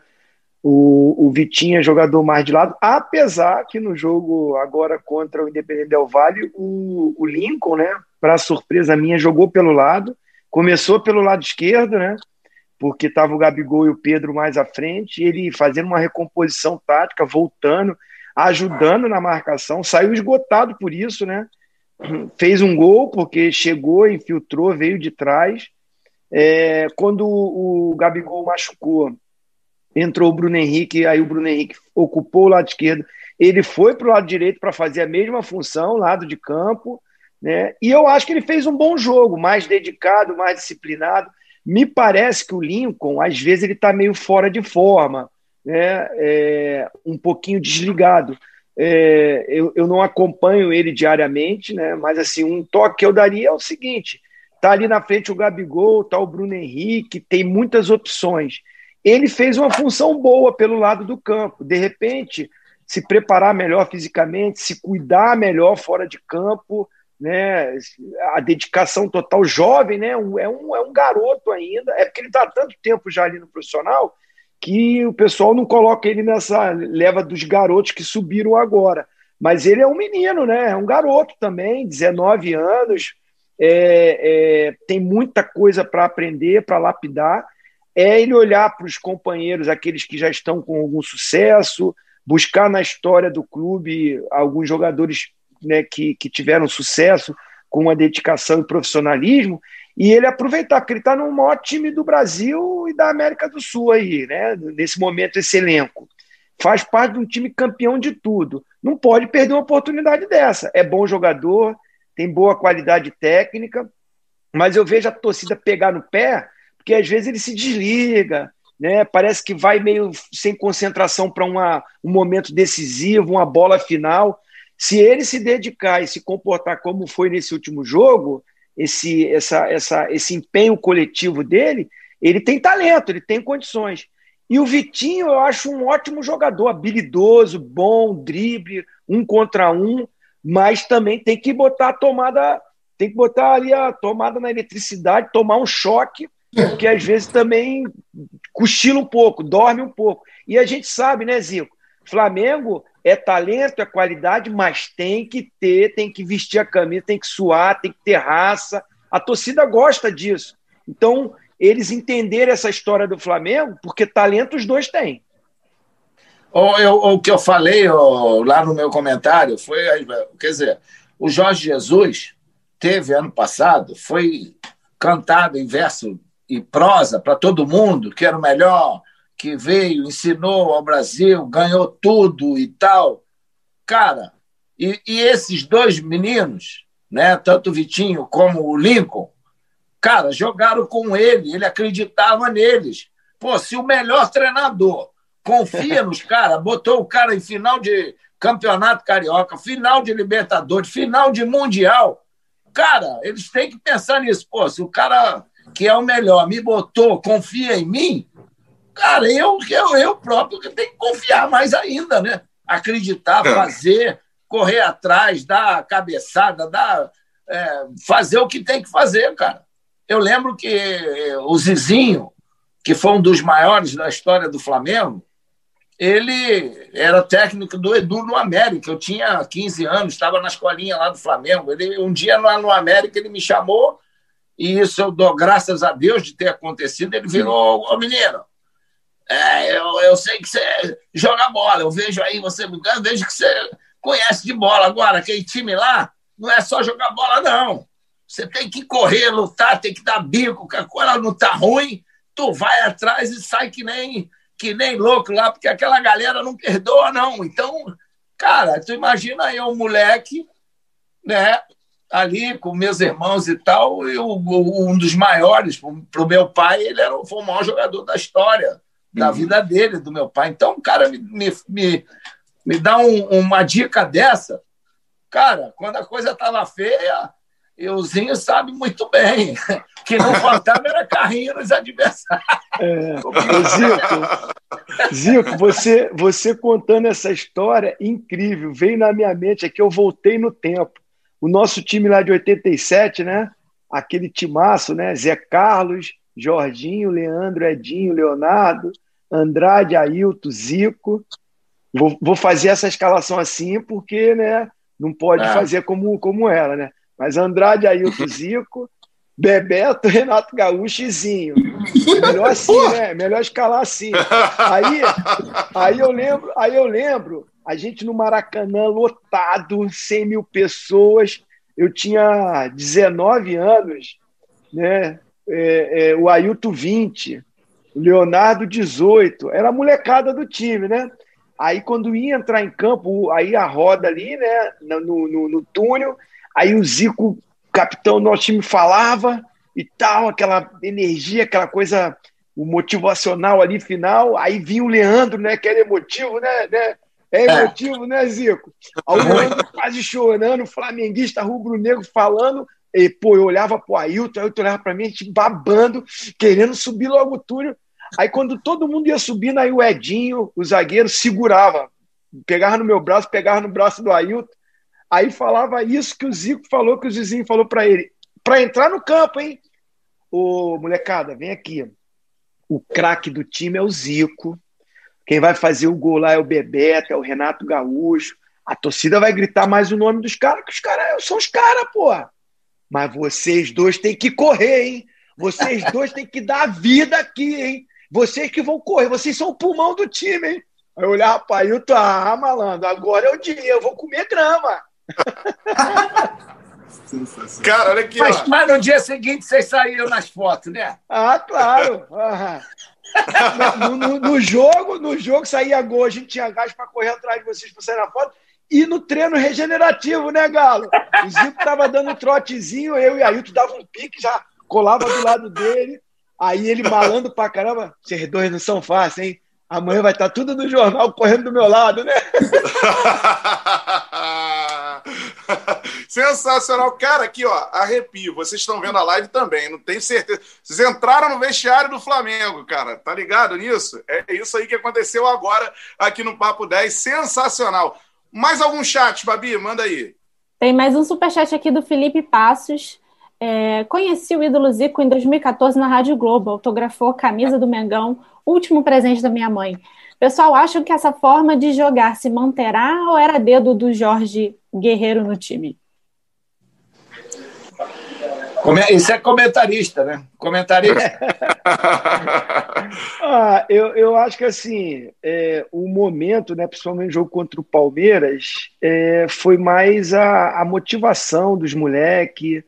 O, o Vitinho é jogador mais de lado, apesar que no jogo agora contra o Independente Del Vale, o, o Lincoln, né? Para surpresa minha, jogou pelo lado, começou pelo lado esquerdo, né? Porque estava o Gabigol e o Pedro mais à frente, ele fazendo uma recomposição tática, voltando, ajudando na marcação, saiu esgotado por isso, né? fez um gol porque chegou, infiltrou, veio de trás. É, quando o Gabigol machucou, entrou o Bruno Henrique, aí o Bruno Henrique ocupou o lado esquerdo. Ele foi para o lado direito para fazer a mesma função, lado de campo. Né? E eu acho que ele fez um bom jogo, mais dedicado, mais disciplinado. Me parece que o Lincoln, às vezes, ele está meio fora de forma, né? É, um pouquinho desligado. É, eu, eu não acompanho ele diariamente, né? Mas assim, um toque que eu daria é o seguinte: tá ali na frente o Gabigol, tá o Bruno Henrique, tem muitas opções. Ele fez uma função boa pelo lado do campo. De repente, se preparar melhor fisicamente, se cuidar melhor fora de campo, né? A dedicação total jovem, né? É um, é um garoto ainda. É porque ele está tanto tempo já ali no profissional que o pessoal não coloca ele nessa leva dos garotos que subiram agora. Mas ele é um menino, né? É um garoto também, 19 anos, é, é, tem muita coisa para aprender, para lapidar. É ele olhar para os companheiros, aqueles que já estão com algum sucesso, buscar na história do clube alguns jogadores né, que, que tiveram sucesso com uma dedicação e profissionalismo e ele aproveitar, porque ele está no maior time do Brasil e da América do Sul aí, né? Nesse momento, esse elenco. Faz parte de um time campeão de tudo. não pode perder uma oportunidade dessa. É bom jogador, tem boa qualidade técnica, mas eu vejo a torcida pegar no pé, porque às vezes ele se desliga, né? Parece que vai meio sem concentração para um momento decisivo, uma bola final. Se ele se dedicar e se comportar como foi nesse último jogo, esse, essa, essa, esse empenho coletivo dele, ele tem talento, ele tem condições. E o Vitinho, eu acho um ótimo jogador, habilidoso, bom, drible, um contra um, mas também tem que botar a tomada, tem que botar ali a tomada na eletricidade, tomar um choque, porque às vezes também cochila um pouco, dorme um pouco. E a gente sabe, né, Zico? Flamengo é talento, é qualidade, mas tem que ter, tem que vestir a camisa, tem que suar, tem que ter raça. A torcida gosta disso. Então, eles entenderem essa história do Flamengo, porque talento os dois têm. O, eu, o que eu falei lá no meu comentário foi, quer dizer, o Jorge Jesus teve ano passado, foi cantado em verso e prosa para todo mundo, que era o melhor, que veio, ensinou ao Brasil, ganhou tudo e tal. Cara, e, e esses dois meninos, né, tanto o Vitinho como o Lincoln, Cara, jogaram com ele, ele acreditava neles. Pô, se o melhor treinador confia nos caras, botou o cara em final de campeonato carioca, final de Libertadores, final de Mundial, cara, eles têm que pensar nisso. Pô, se o cara que é o melhor me botou, confia em mim, cara, eu, eu, eu próprio tenho que confiar mais ainda, né? Acreditar, é. fazer, correr atrás, dar cabeçada, dar, é, fazer o que tem que fazer, cara. Eu lembro que o Zizinho, que foi um dos maiores da história do Flamengo, ele era técnico do Edu no América. Eu tinha 15 anos, estava na escolinha lá do Flamengo. Ele, um dia lá no América ele me chamou, e isso eu dou graças a Deus de ter acontecido. Ele virou, ô menino, é, eu, eu sei que você joga bola, eu vejo aí você eu vejo que você conhece de bola. Agora, aquele time lá não é só jogar bola, não. Você tem que correr, lutar, tem que dar bico, que a coisa não tá ruim, tu vai atrás e sai que nem, que nem louco lá, porque aquela galera não perdoa, não. Então, cara, tu imagina eu, um moleque, né, ali com meus irmãos e tal, e o, um dos maiores, para o meu pai, ele era, foi o maior jogador da história, da uhum. vida dele, do meu pai. Então, o cara me, me, me, me dá um, uma dica dessa, cara, quando a coisa estava feia, e o Zinho sabe muito bem que não faltava era carrinho nos adversários. É. Zico, Zico você, você contando essa história incrível, veio na minha mente aqui, eu voltei no tempo. O nosso time lá de 87, né? Aquele timaço, né? Zé Carlos, Jorginho, Leandro, Edinho, Leonardo, Andrade, Ailton, Zico. Vou, vou fazer essa escalação assim porque, né? Não pode é. fazer como, como ela, né? Mas Andrade, Ailton, Zico, Bebeto, Renato Gaúcho e Zinho. Melhor assim, né? Melhor escalar assim. Aí, aí eu lembro, aí eu lembro, a gente no Maracanã lotado, 100 mil pessoas. Eu tinha 19 anos, né? É, é, o Ailton 20, o Leonardo 18. Era a molecada do time, né? Aí quando ia entrar em campo, aí a roda ali, né? No, no, no túnel, Aí o Zico, capitão do nosso time, falava e tal, aquela energia, aquela coisa, o motivacional ali final. Aí vinha o Leandro, né? Que era emotivo, né? né? É emotivo, é. né, Zico? Aí o Leandro quase chorando, flamenguista rubro-negro falando. E, pô, eu olhava pro Ailton, o Ailton olhava pra mim, a gente babando, querendo subir logo o túnel. Aí quando todo mundo ia subindo, aí o Edinho, o zagueiro, segurava. Pegava no meu braço, pegava no braço do Ailton. Aí falava isso que o Zico falou, que o Zizinho falou para ele. Para entrar no campo, hein? Ô, molecada, vem aqui. O craque do time é o Zico. Quem vai fazer o gol lá é o Bebeto, é o Renato Gaúcho. A torcida vai gritar mais o nome dos caras, que os caras são os caras, pô. Mas vocês dois têm que correr, hein? Vocês dois têm que dar vida aqui, hein? Vocês que vão correr, vocês são o pulmão do time, hein? Aí eu olhava para Ailton, ah, malandro, agora é o dia, eu vou comer grama. Cara, olha aqui. Mas, mas, no dia seguinte vocês saíram nas fotos, né? Ah, claro. no, no, no, jogo, no jogo saía gol, a gente tinha gás para correr atrás de vocês para sair na foto. e no treino regenerativo, né, Galo? O Zico tava dando um trotezinho, eu e Ailton dava um pique, já colava do lado dele. Aí ele malando pra caramba. Vocês dois não são fáceis, hein? Amanhã vai estar tá tudo no jornal correndo do meu lado, né? Sensacional. Cara, aqui, ó, arrepio. Vocês estão vendo a live também, não tenho certeza. Vocês entraram no vestiário do Flamengo, cara. Tá ligado nisso? É isso aí que aconteceu agora aqui no Papo 10. Sensacional. Mais algum chat, Babi? Manda aí. Tem mais um superchat aqui do Felipe Passos. É, conheci o ídolo Zico em 2014 na Rádio Globo, autografou a camisa do Mengão, último presente da minha mãe. Pessoal, acham que essa forma de jogar se manterá ou era dedo do Jorge Guerreiro no time? Isso é comentarista, né? Comentarista. ah, eu, eu acho que assim, é, o momento, né, principalmente no jogo contra o Palmeiras, é, foi mais a, a motivação dos moleques,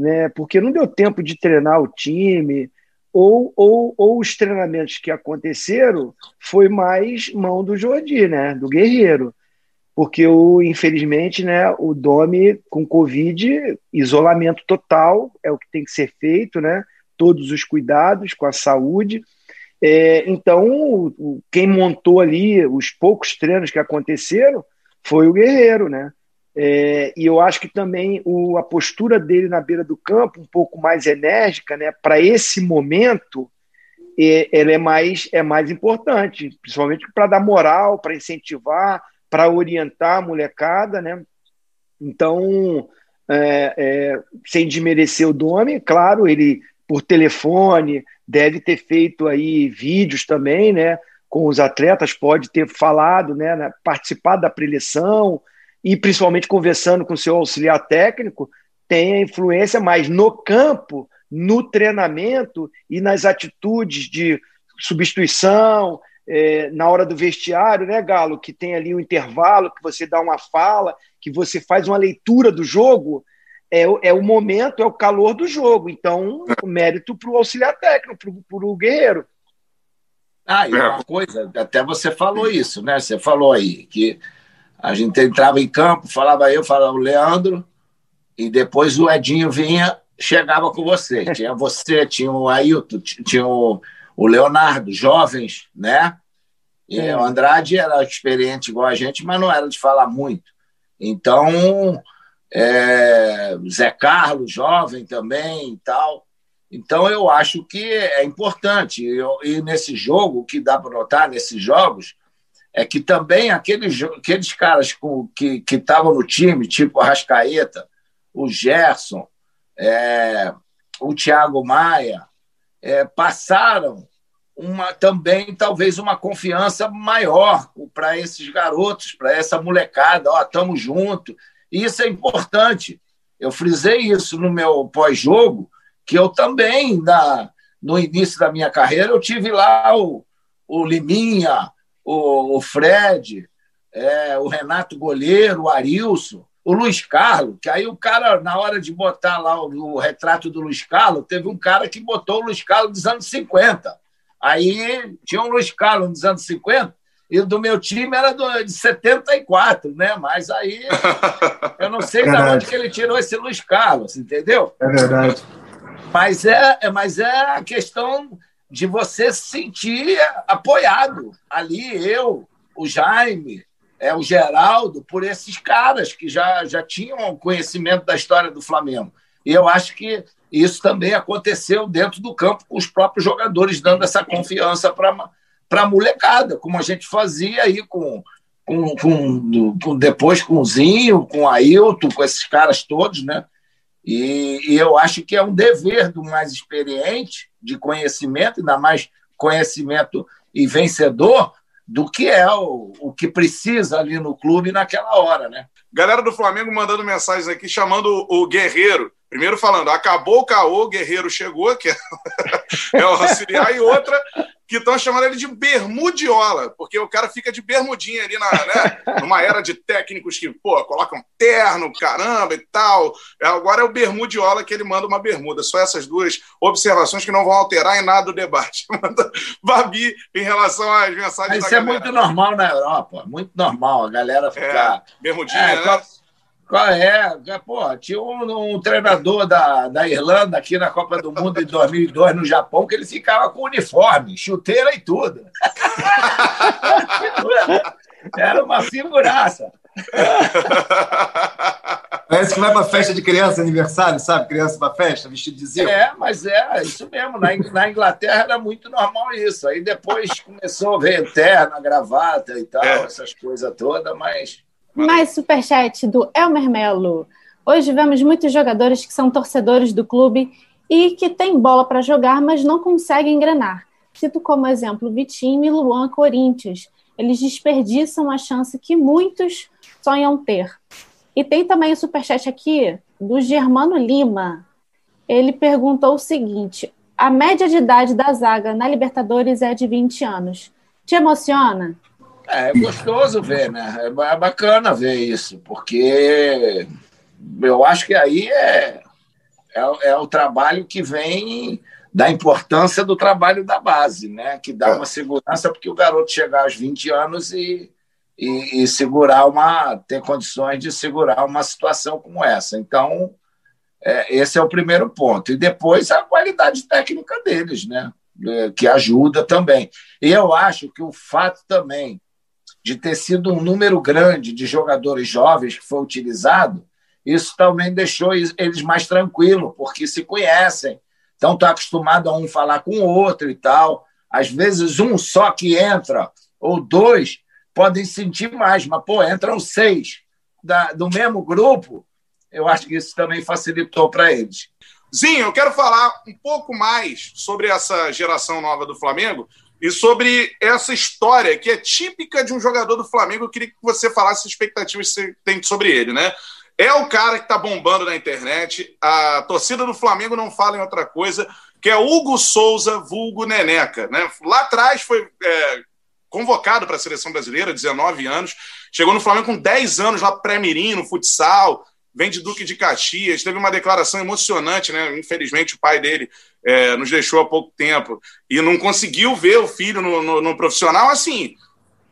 né? Porque não deu tempo de treinar o time, ou, ou, ou os treinamentos que aconteceram foi mais mão do Jordi, né? Do Guerreiro. Porque, o, infelizmente, né, o Domi com Covid, isolamento total, é o que tem que ser feito, né? Todos os cuidados com a saúde. É, então, quem montou ali os poucos treinos que aconteceram foi o Guerreiro, né? É, e eu acho que também o, a postura dele na beira do campo, um pouco mais enérgica, né, para esse momento, é, ela é mais, é mais importante, principalmente para dar moral, para incentivar, para orientar a molecada. Né? Então, é, é, sem desmerecer o Domi, claro, ele por telefone deve ter feito aí vídeos também, né, com os atletas, pode ter falado, né, participado da preleção, e principalmente conversando com o seu auxiliar técnico, tem a influência, mas no campo, no treinamento e nas atitudes de substituição, é, na hora do vestiário, né, Galo? Que tem ali um intervalo, que você dá uma fala, que você faz uma leitura do jogo, é, é o momento, é o calor do jogo. Então, o mérito para o auxiliar técnico, para o Guerreiro. Ah, e uma coisa, até você falou isso, né? Você falou aí que a gente entrava em campo, falava eu, falava o Leandro, e depois o Edinho vinha, chegava com você. Tinha você, tinha o Ailton, tinha o, o Leonardo, jovens, né? E é. o Andrade era experiente igual a gente, mas não era de falar muito. Então, é, Zé Carlos, jovem também e tal. Então, eu acho que é importante. Eu, e nesse jogo, o que dá para notar nesses jogos, é que também aqueles, aqueles caras com, que estavam no time, tipo a Rascaeta, o Gerson, é, o Thiago Maia, é, passaram uma, também talvez uma confiança maior para esses garotos, para essa molecada, ó, estamos juntos. E isso é importante. Eu frisei isso no meu pós-jogo, que eu também, na, no início da minha carreira, eu tive lá o, o Liminha, o, o Fred, é, o Renato Goleiro, o Arilson, o Luiz Carlos, que aí o cara, na hora de botar lá o, o, retrato do Luiz Carlos, teve um cara que botou o Luiz Carlos dos anos 50. Aí tinha um Luiz Carlos dos anos 50, e do meu time era do, de 74, né? Mas aí eu não sei de onde que ele tirou esse Luiz Carlos, entendeu? É verdade. Mas é, mas é a questão de você se sentir apoiado ali, eu, o Jaime, é, o Geraldo, por esses caras que já, já tinham conhecimento da história do Flamengo. E eu acho que isso também aconteceu dentro do campo, com os próprios jogadores dando essa confiança para a molecada, como a gente fazia aí com, com, com, com, depois com o Zinho, com o Ailton, com esses caras todos, né? E, e, eu acho que é um dever do mais experiente, de conhecimento, ainda mais conhecimento e vencedor, do que é o, o que precisa ali no clube naquela hora, né? Galera do Flamengo mandando mensagens aqui, chamando o Guerreiro Primeiro falando, acabou o caô, Guerreiro chegou, que é, é o auxiliar, e outra que estão chamando ele de bermudiola, porque o cara fica de bermudinha ali na, né, numa era de técnicos que, pô, colocam terno, caramba e tal. Agora é o bermudiola que ele manda uma bermuda. Só essas duas observações que não vão alterar em nada o debate. Babi, em relação às mensagens Isso é muito normal na Europa, muito normal a galera ficar... É, bermudinha, é, né? Qual é? Pô, tinha um, um, treinador da, da Irlanda aqui na Copa do Mundo em 2002 no Japão que ele ficava com uniforme, chuteira e tudo. Era uma figuraça. Parece que vai para festa de criança, aniversário, sabe? Criança para festa, vestido de. É, mas é isso mesmo. Na, na, Inglaterra era muito normal isso. Aí depois começou a ver terna, gravata e tal, é. essas coisas todas, mas mais superchat do Elmer Melo. Hoje vemos muitos jogadores que são torcedores do clube e que têm bola para jogar, mas não conseguem engrenar. Cito como exemplo Vitinho e Luan Corinthians. Eles desperdiçam a chance que muitos sonham ter. E tem também o superchat aqui do Germano Lima. Ele perguntou o seguinte: a média de idade da zaga na Libertadores é de 20 anos. Te emociona? É, é gostoso ver, né? É, é bacana ver isso, porque eu acho que aí é, é, é, o trabalho que vem da importância do trabalho da base, né? Que dá uma segurança porque o garoto chegar aos 20 anos e, e, e segurar uma. ter condições de segurar uma situação como essa. Então, é, esse é o primeiro ponto. E depois a qualidade técnica deles, né? É, que ajuda também. E eu acho que o fato também de ter sido um número grande de jogadores jovens que foi utilizado, isso também deixou eles mais tranquilos, porque se conhecem, então estão acostumados a um falar com o outro e tal. Às vezes, um só que entra, ou dois, podem sentir mais, mas, pô, entram seis da, do mesmo grupo, eu acho que isso também facilitou para eles. Zinho, eu quero falar um pouco mais sobre essa geração nova do Flamengo, e sobre essa história que é típica de um jogador do Flamengo. Eu queria que você falasse as expectativas que você tem sobre ele, né? É o cara que está bombando na internet. A torcida do Flamengo não fala em outra coisa, que é Hugo Souza, vulgo Neneca. Né? Lá atrás foi é, convocado para a seleção brasileira, 19 anos. Chegou no Flamengo com 10 anos lá pré-mirim, no futsal vem de Duque de Caxias, teve uma declaração emocionante, né? Infelizmente, o pai dele é, nos deixou há pouco tempo e não conseguiu ver o filho no, no, no, profissional. Assim,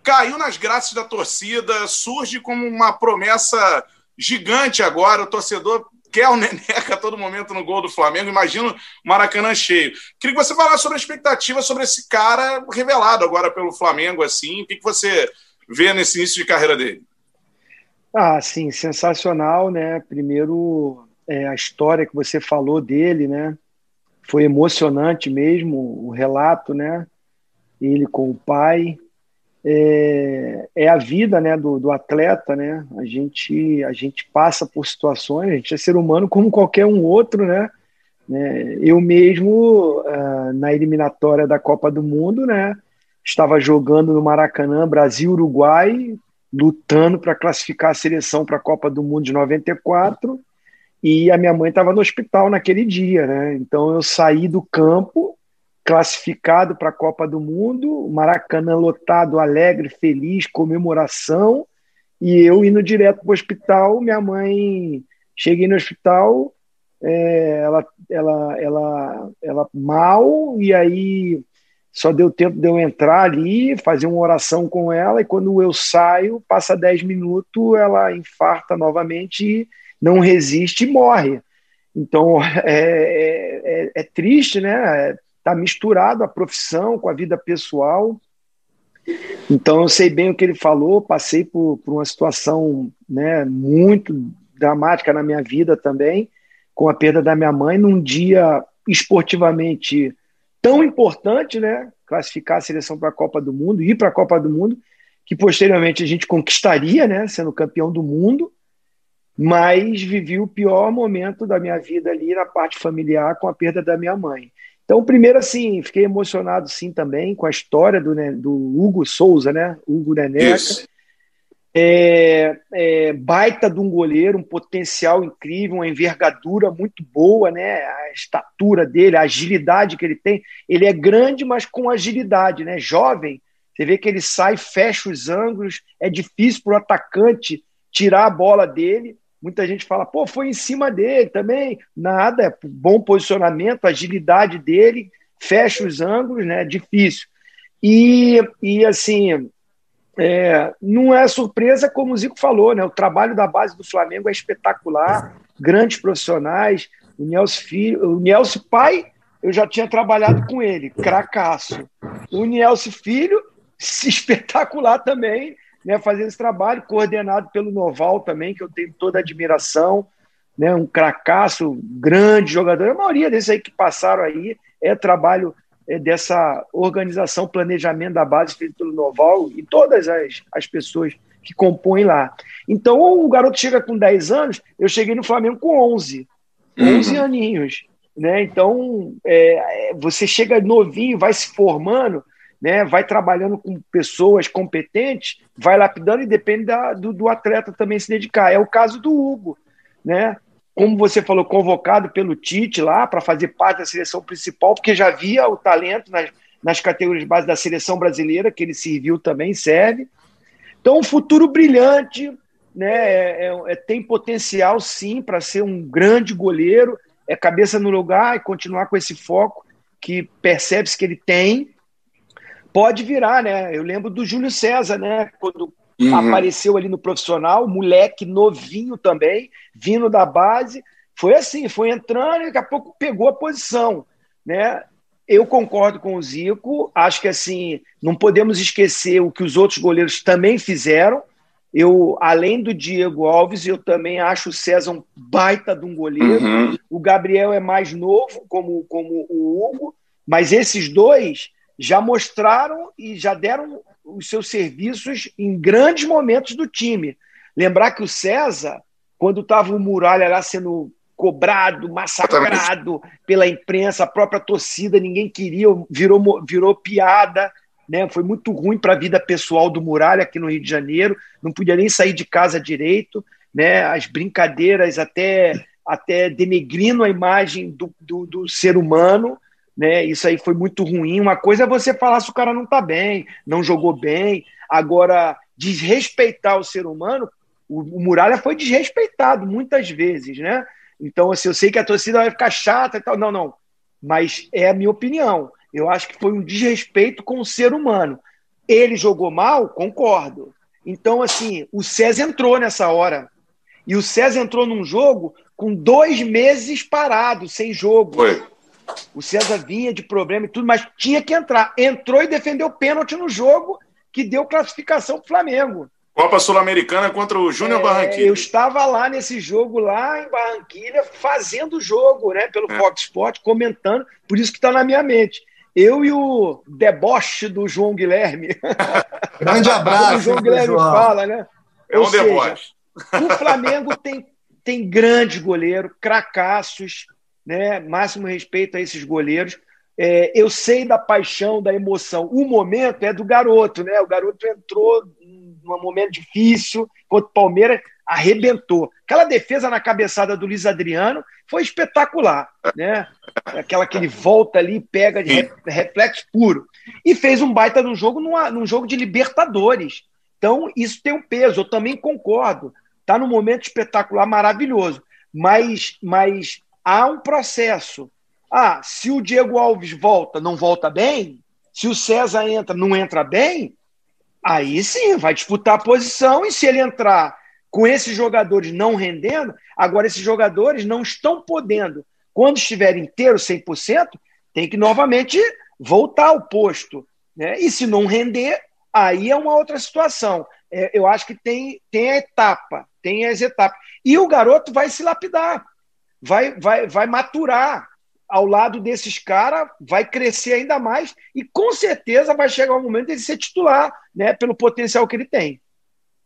caiu nas graças da torcida, surge como uma promessa gigante agora. O torcedor quer o Neneca a todo momento no gol do Flamengo. Imagino o Maracanã cheio. Queria que você falasse sobre a expectativa sobre esse cara revelado agora pelo Flamengo. assim. O que, que você vê nesse início de carreira dele? Ah, sim, sensacional, né? Primeiro, é, a história que você falou dele, né? Foi emocionante mesmo, o relato, né? Ele com o pai. É, é a vida, né, do, do, atleta, né? A gente, a gente passa por situações, a gente é ser humano como qualquer um outro, né? né? Eu mesmo, uh, na eliminatória da Copa do Mundo, né? Estava jogando no Maracanã, Brasil-Uruguai, lutando para classificar a seleção para a Copa do Mundo de 94 e a minha mãe estava no hospital naquele dia, né? Então eu saí do campo classificado para a Copa do Mundo, Maracanã lotado, alegre, feliz, comemoração e eu indo direto para o hospital. Minha mãe cheguei no hospital, é, ela, ela, ela, ela mal e aí só deu tempo de eu entrar ali, fazer uma oração com ela, e quando eu saio, passa 10 minutos, ela infarta novamente e não resiste e morre. Então é, é, é, é triste, né? Está misturado a profissão com a vida pessoal. Então eu sei bem o que ele falou, passei por, por uma situação né, muito dramática na minha vida também, com a perda da minha mãe, num dia esportivamente tão importante, né? Classificar a seleção para a Copa do Mundo, ir para a Copa do Mundo, que posteriormente a gente conquistaria, né? Sendo campeão do mundo, mas vivi o pior momento da minha vida ali na parte familiar com a perda da minha mãe. Então, primeiro, assim, fiquei emocionado, sim, também com a história do, né, do Hugo Souza, né? Hugo Neneca. é, é, baita de um goleiro, um potencial incrível, uma envergadura muito boa, né? A estatura dele, a agilidade que ele tem. Ele é grande, mas com agilidade, né? Jovem, você vê que ele sai, fecha os ângulos, é difícil para o atacante tirar a bola dele. Muita gente fala, pô, foi em cima dele também. Nada, é bom posicionamento, agilidade dele, fecha os ângulos, né? Difícil. E, e assim, é, não é surpresa, como o Zico falou, né? O trabalho da base do Flamengo é espetacular, grandes profissionais. O Nelson, filho, o Nelson pai, eu já tinha trabalhado com ele, cracaço. O Nelson filho, espetacular também, né? Fazendo esse trabalho, coordenado pelo Noval também, que eu tenho toda a admiração, né? Um cracaço, grande jogador. A maioria desses aí que passaram aí é trabalho é, dessa organização, planejamento da base feito pelo Noval e todas as, as pessoas que compõem lá. Então, o garoto chega com 10 anos, eu cheguei no Flamengo com 11, 11 uhum. aninhos. Né? Então, é, você chega novinho, vai se formando, né? vai trabalhando com pessoas competentes, vai lapidando e depende da, do, do atleta também se dedicar. É o caso do Hugo. Né? como você falou, convocado pelo Tite lá para fazer parte da seleção principal, porque já via o talento nas, nas categorias base da seleção brasileira, que ele serviu também, serve. Então, um futuro brilhante, né? É, é, é tem potencial sim para ser um grande goleiro, é cabeça no lugar e continuar com esse foco que percebe-se que ele tem. Pode virar, né? Eu lembro do Júlio César, né? Quando Uhum. Apareceu ali no profissional, moleque novinho também, vindo da base. Foi assim, foi entrando e daqui a pouco pegou a posição. Né? Eu concordo com o Zico, acho que assim, não podemos esquecer o que os outros goleiros também fizeram. Eu, além do Diego Alves, eu também acho o César um baita de um goleiro. Uhum. O Gabriel é mais novo, como, como o Hugo, mas esses dois já mostraram e já deram os seus serviços em grandes momentos do time. Lembrar que o César, quando estava o Muralha lá sendo cobrado, massacrado pela imprensa, a própria torcida, ninguém queria, virou, virou piada. Né? Foi muito ruim para a vida pessoal do Muralha aqui no Rio de Janeiro, não podia nem sair de casa direito, né? as brincadeiras até, até denegrindo a imagem do, do, do ser humano né? Isso aí foi muito ruim. Uma coisa é você falar se o cara não está bem, não jogou bem. Agora, desrespeitar o ser humano, o, o Muralha foi desrespeitado muitas vezes, né? Então, assim, eu sei que a torcida vai ficar chata e tal. Não, não. Mas é a minha opinião. Eu acho que foi um desrespeito com o ser humano. Ele jogou mal? Concordo. Então, assim, o César entrou nessa hora. E o César entrou num jogo com dois meses parado, sem jogo. Foi. O César vinha de problema e tudo, mas tinha que entrar. Entrou e defendeu pênalti no jogo que deu classificação para o Flamengo. Copa Sul-Americana contra o Júnior é, Barranquilla. Eu estava lá nesse jogo, lá em Barranquilha, fazendo o jogo, né, pelo é. Fox Sport, comentando, por isso que está na minha mente. Eu e o deboche do João Guilherme. Grande abraço. o João Guilherme João. fala, né? É um Ou deboche. Seja, o Flamengo tem, tem grande goleiro, cracassos, né? Máximo respeito a esses goleiros. É, eu sei da paixão, da emoção. O momento é do garoto, né? O garoto entrou num momento difícil contra o Palmeiras, arrebentou. Aquela defesa na cabeçada do Luiz Adriano foi espetacular, né? Aquela que ele volta ali, pega de reflexo puro. E fez um baita no jogo, numa, num jogo de Libertadores. Então, isso tem um peso, eu também concordo. Está num momento espetacular, maravilhoso. Mas, mas há um processo. Ah, se o Diego Alves volta, não volta bem, se o César entra, não entra bem, aí sim, vai disputar a posição, e se ele entrar com esses jogadores não rendendo, agora esses jogadores não estão podendo, quando estiver inteiro, 100%, tem que novamente voltar ao posto. Né? E se não render, aí é uma outra situação. É, eu acho que tem, tem a etapa, tem as etapas. E o garoto vai se lapidar vai, vai, vai maturar ao lado desses caras, vai crescer ainda mais e com certeza vai chegar o momento de ser titular, né, pelo potencial que ele tem.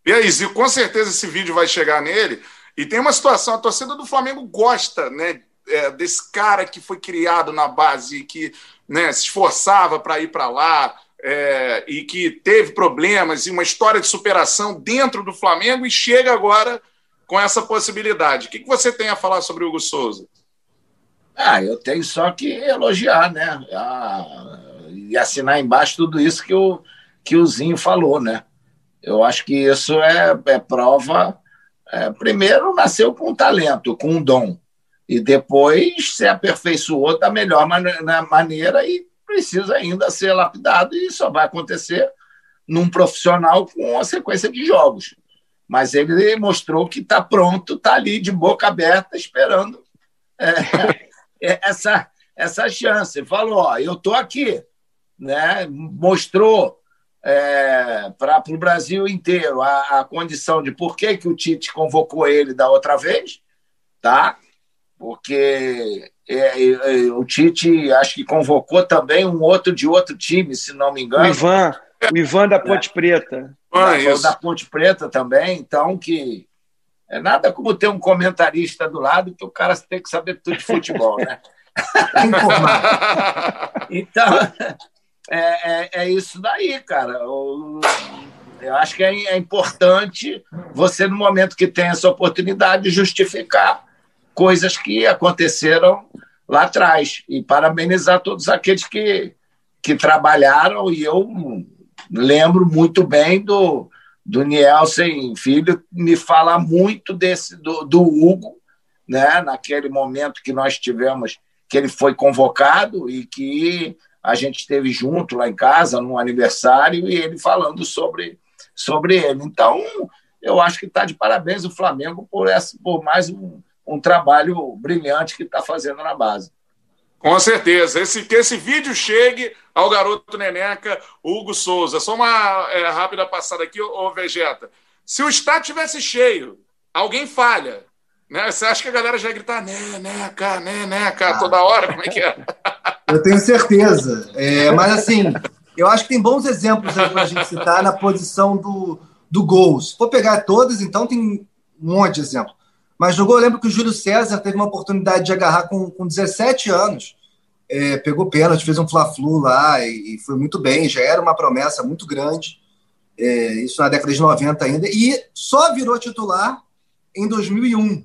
E aí, Zico, com certeza esse vídeo vai chegar nele. E tem uma situação, a torcida do Flamengo gosta, né, é, desse cara que foi criado na base, que né, se esforçava para ir para lá, é, e que teve problemas e uma história de superação dentro do Flamengo e chega agora com essa possibilidade. O que, você tem a falar sobre o Hugo Souza? Ah, eu tenho só que elogiar, né? Ah, e assinar embaixo tudo isso que o, que o Zinho falou, né? Eu acho que isso é, é prova. É, primeiro, nasceu com talento, com um dom, e depois se aperfeiçoou da melhor man maneira e precisa ainda ser lapidado, e só vai acontecer num profissional com uma sequência de jogos. Mas ele mostrou que está pronto, está ali de boca aberta, esperando é, é essa, essa chance. Falou: ó, eu estou aqui. Né? Mostrou é, para o Brasil inteiro a, a, condição de por que, que o Tite convocou ele da outra vez, tá? Porque é, é, é, o Tite acho que convocou também um outro de outro time, se não me engano. O Ivan, o Ivan da Ponte é. Preta. Ah, o da Ponte Preta também, então que é nada como ter um comentarista do lado que o cara tem que saber tudo de futebol, né? então, é, é, é, isso daí, cara. Eu, eu acho que é, é, importante você, no momento que tem essa oportunidade, justificar coisas que aconteceram lá atrás e parabenizar todos aqueles que, que trabalharam. E eu lembro muito bem do, do Nielsen Filho me falar muito desse do, do Hugo, né? naquele momento que nós tivemos, que ele foi convocado e que a gente esteve junto lá em casa, num aniversário, e ele falando sobre, sobre ele. Então, eu acho que está de parabéns o Flamengo por, essa, por mais um, um trabalho brilhante que está fazendo na base. Com certeza. Esse, que esse vídeo chegue ao garoto Neneca, Hugo Souza. Só uma é, rápida passada aqui, ô Vegeta. Se o estádio tivesse cheio, alguém falha. Né? Você acha que a galera já ia gritar Neneca, Neneca ah. toda hora? Como é que é? Eu tenho certeza. É, mas assim, eu acho que tem bons exemplos aí para a gente citar na posição do, do gol. Se for pegar todas, então tem um monte de exemplo. Mas no gol, eu lembro que o Júlio César teve uma oportunidade de agarrar com, com 17 anos. É, pegou pênalti, fez um Fla-Flu lá e, e, foi muito bem. Já era uma promessa muito grande. É, isso na década de 90 ainda. E só virou titular em 2001.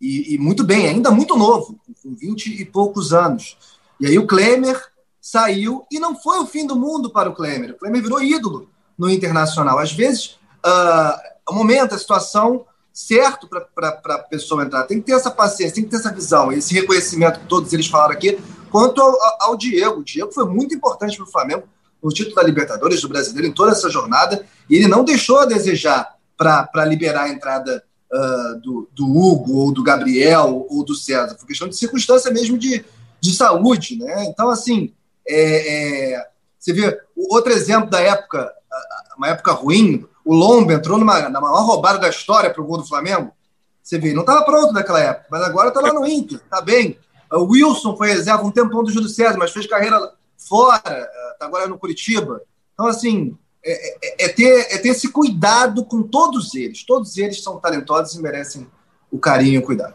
E, e muito bem, ainda muito novo, com 20 e poucos anos. E aí o Klemer saiu e não foi o fim do mundo para o Klemer. O Klemer virou ídolo no Internacional. Às vezes, uh, o momento, a situação certo para a pessoa entrar. Tem que ter essa paciência, tem que ter essa visão, esse reconhecimento que todos eles falaram aqui. Quanto ao, ao Diego, o Diego foi muito importante para o Flamengo no título da Libertadores, do Brasileiro, em toda essa jornada, e ele não deixou a desejar para liberar a entrada uh, do, do Hugo, ou do Gabriel, ou do César. Foi questão de circunstância mesmo de, de saúde, né? Então, assim, é, é, você vê outro exemplo da época, uma época ruim, o Lomba entrou numa, na maior roubada da história para o gol do Flamengo. Você vê, não estava pronto naquela época, mas agora está lá no Inter, está bem. O Wilson foi reserva um tempão do Júlio César, mas fez carreira fora, está agora no Curitiba. Então, assim, é, é, é, ter, é ter esse cuidado com todos eles. Todos eles são talentosos e merecem o carinho e o cuidado.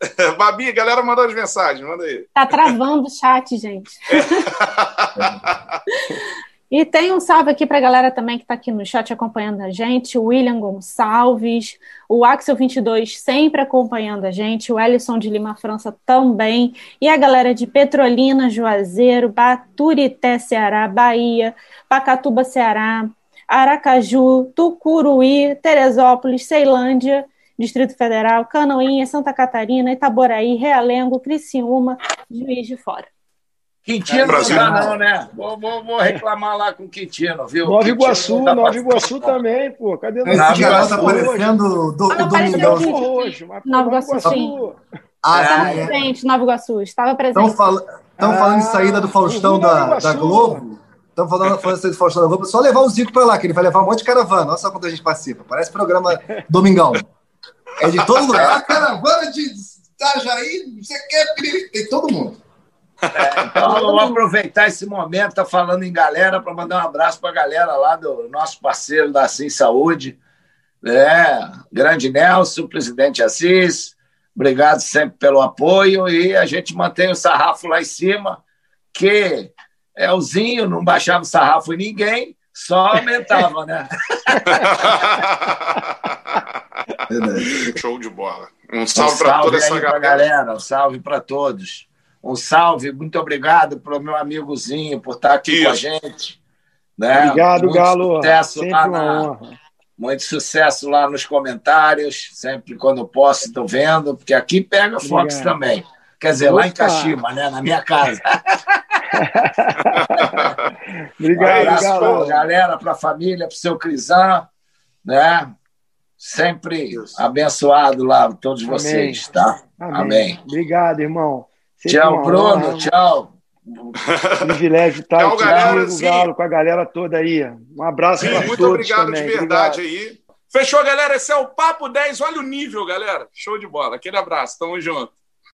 Babi, a galera mandou as mensagens, manda aí. Tá travando o chat, gente. e tem um salve aqui para a galera também que está aqui no chat acompanhando a gente, o William Gonçalves, o Axel22 sempre acompanhando a gente, o Ellison de Lima França também, e a galera de Petrolina, Juazeiro, Baturité, Ceará, Bahia, Pacatuba, Ceará, Aracaju, Tucuruí, Teresópolis, Ceilândia, Distrito Federal, Canoinha, Santa Catarina, Itaboraí, Realengo, Criciúma, Juiz de Fora. Quintino não dá não, né? Vou, vou, vou, reclamar lá com o Quintino, viu? Nova Iguaçu, tá Nova Iguaçu também, pô. Cadê Nova Iguaçu? Tá aparecendo do, ah, o Domingão. Hoje, Nova Iguaçu, sim. Ah, Estava é. presente, Nova Iguaçu. Estava presente. Estão fal ah, falando de saída do Faustão da, da Globo. Estão falando, falando de saída do Faustão da Globo. Só levar o Zico para lá, que ele vai levar um monte de caravana. Olha só quando a gente participa. Parece programa Domingão. É de todo lugar. A caravana de Itajaí, você quer, tem todo mundo. É, então, eu vou aproveitar esse momento, tá falando em galera, para mandar um abraço para a galera lá do nosso parceiro da Assim Saúde, é, grande Nelson, presidente Assis, obrigado sempre pelo apoio e a gente mantém o sarrafo lá em cima, que É o Zinho, não baixava o sarrafo em ninguém, só aumentava, né? Show de bola. Um salve, um salve para toda essa galera. galera. Um salve para todos. Um salve, muito obrigado para o meu amigozinho por estar aqui Isso. com a gente. Né? Obrigado, muito Galo. Sucesso sempre lá na, muito sucesso lá nos comentários. Sempre quando posso, estou vendo, porque aqui pega Fox também. Quer dizer, Opa. lá em Caxima, né? na minha casa. obrigado, um Galo. galera, para a família, para o seu Crisan, né? Sempre abençoado lá, todos Amém. vocês, tá? Amém. Amém. Obrigado, irmão. Sempre tchau, Bruno. Honra. Tchau. Privilégio estar tchau, aqui galera, comigo, Galo, com a galera toda aí. Um abraço para todos. Muito obrigado também. de verdade obrigado. aí. Fechou, galera. Esse é o Papo 10. Olha o nível, galera. Show de bola. Aquele abraço. Tamo junto.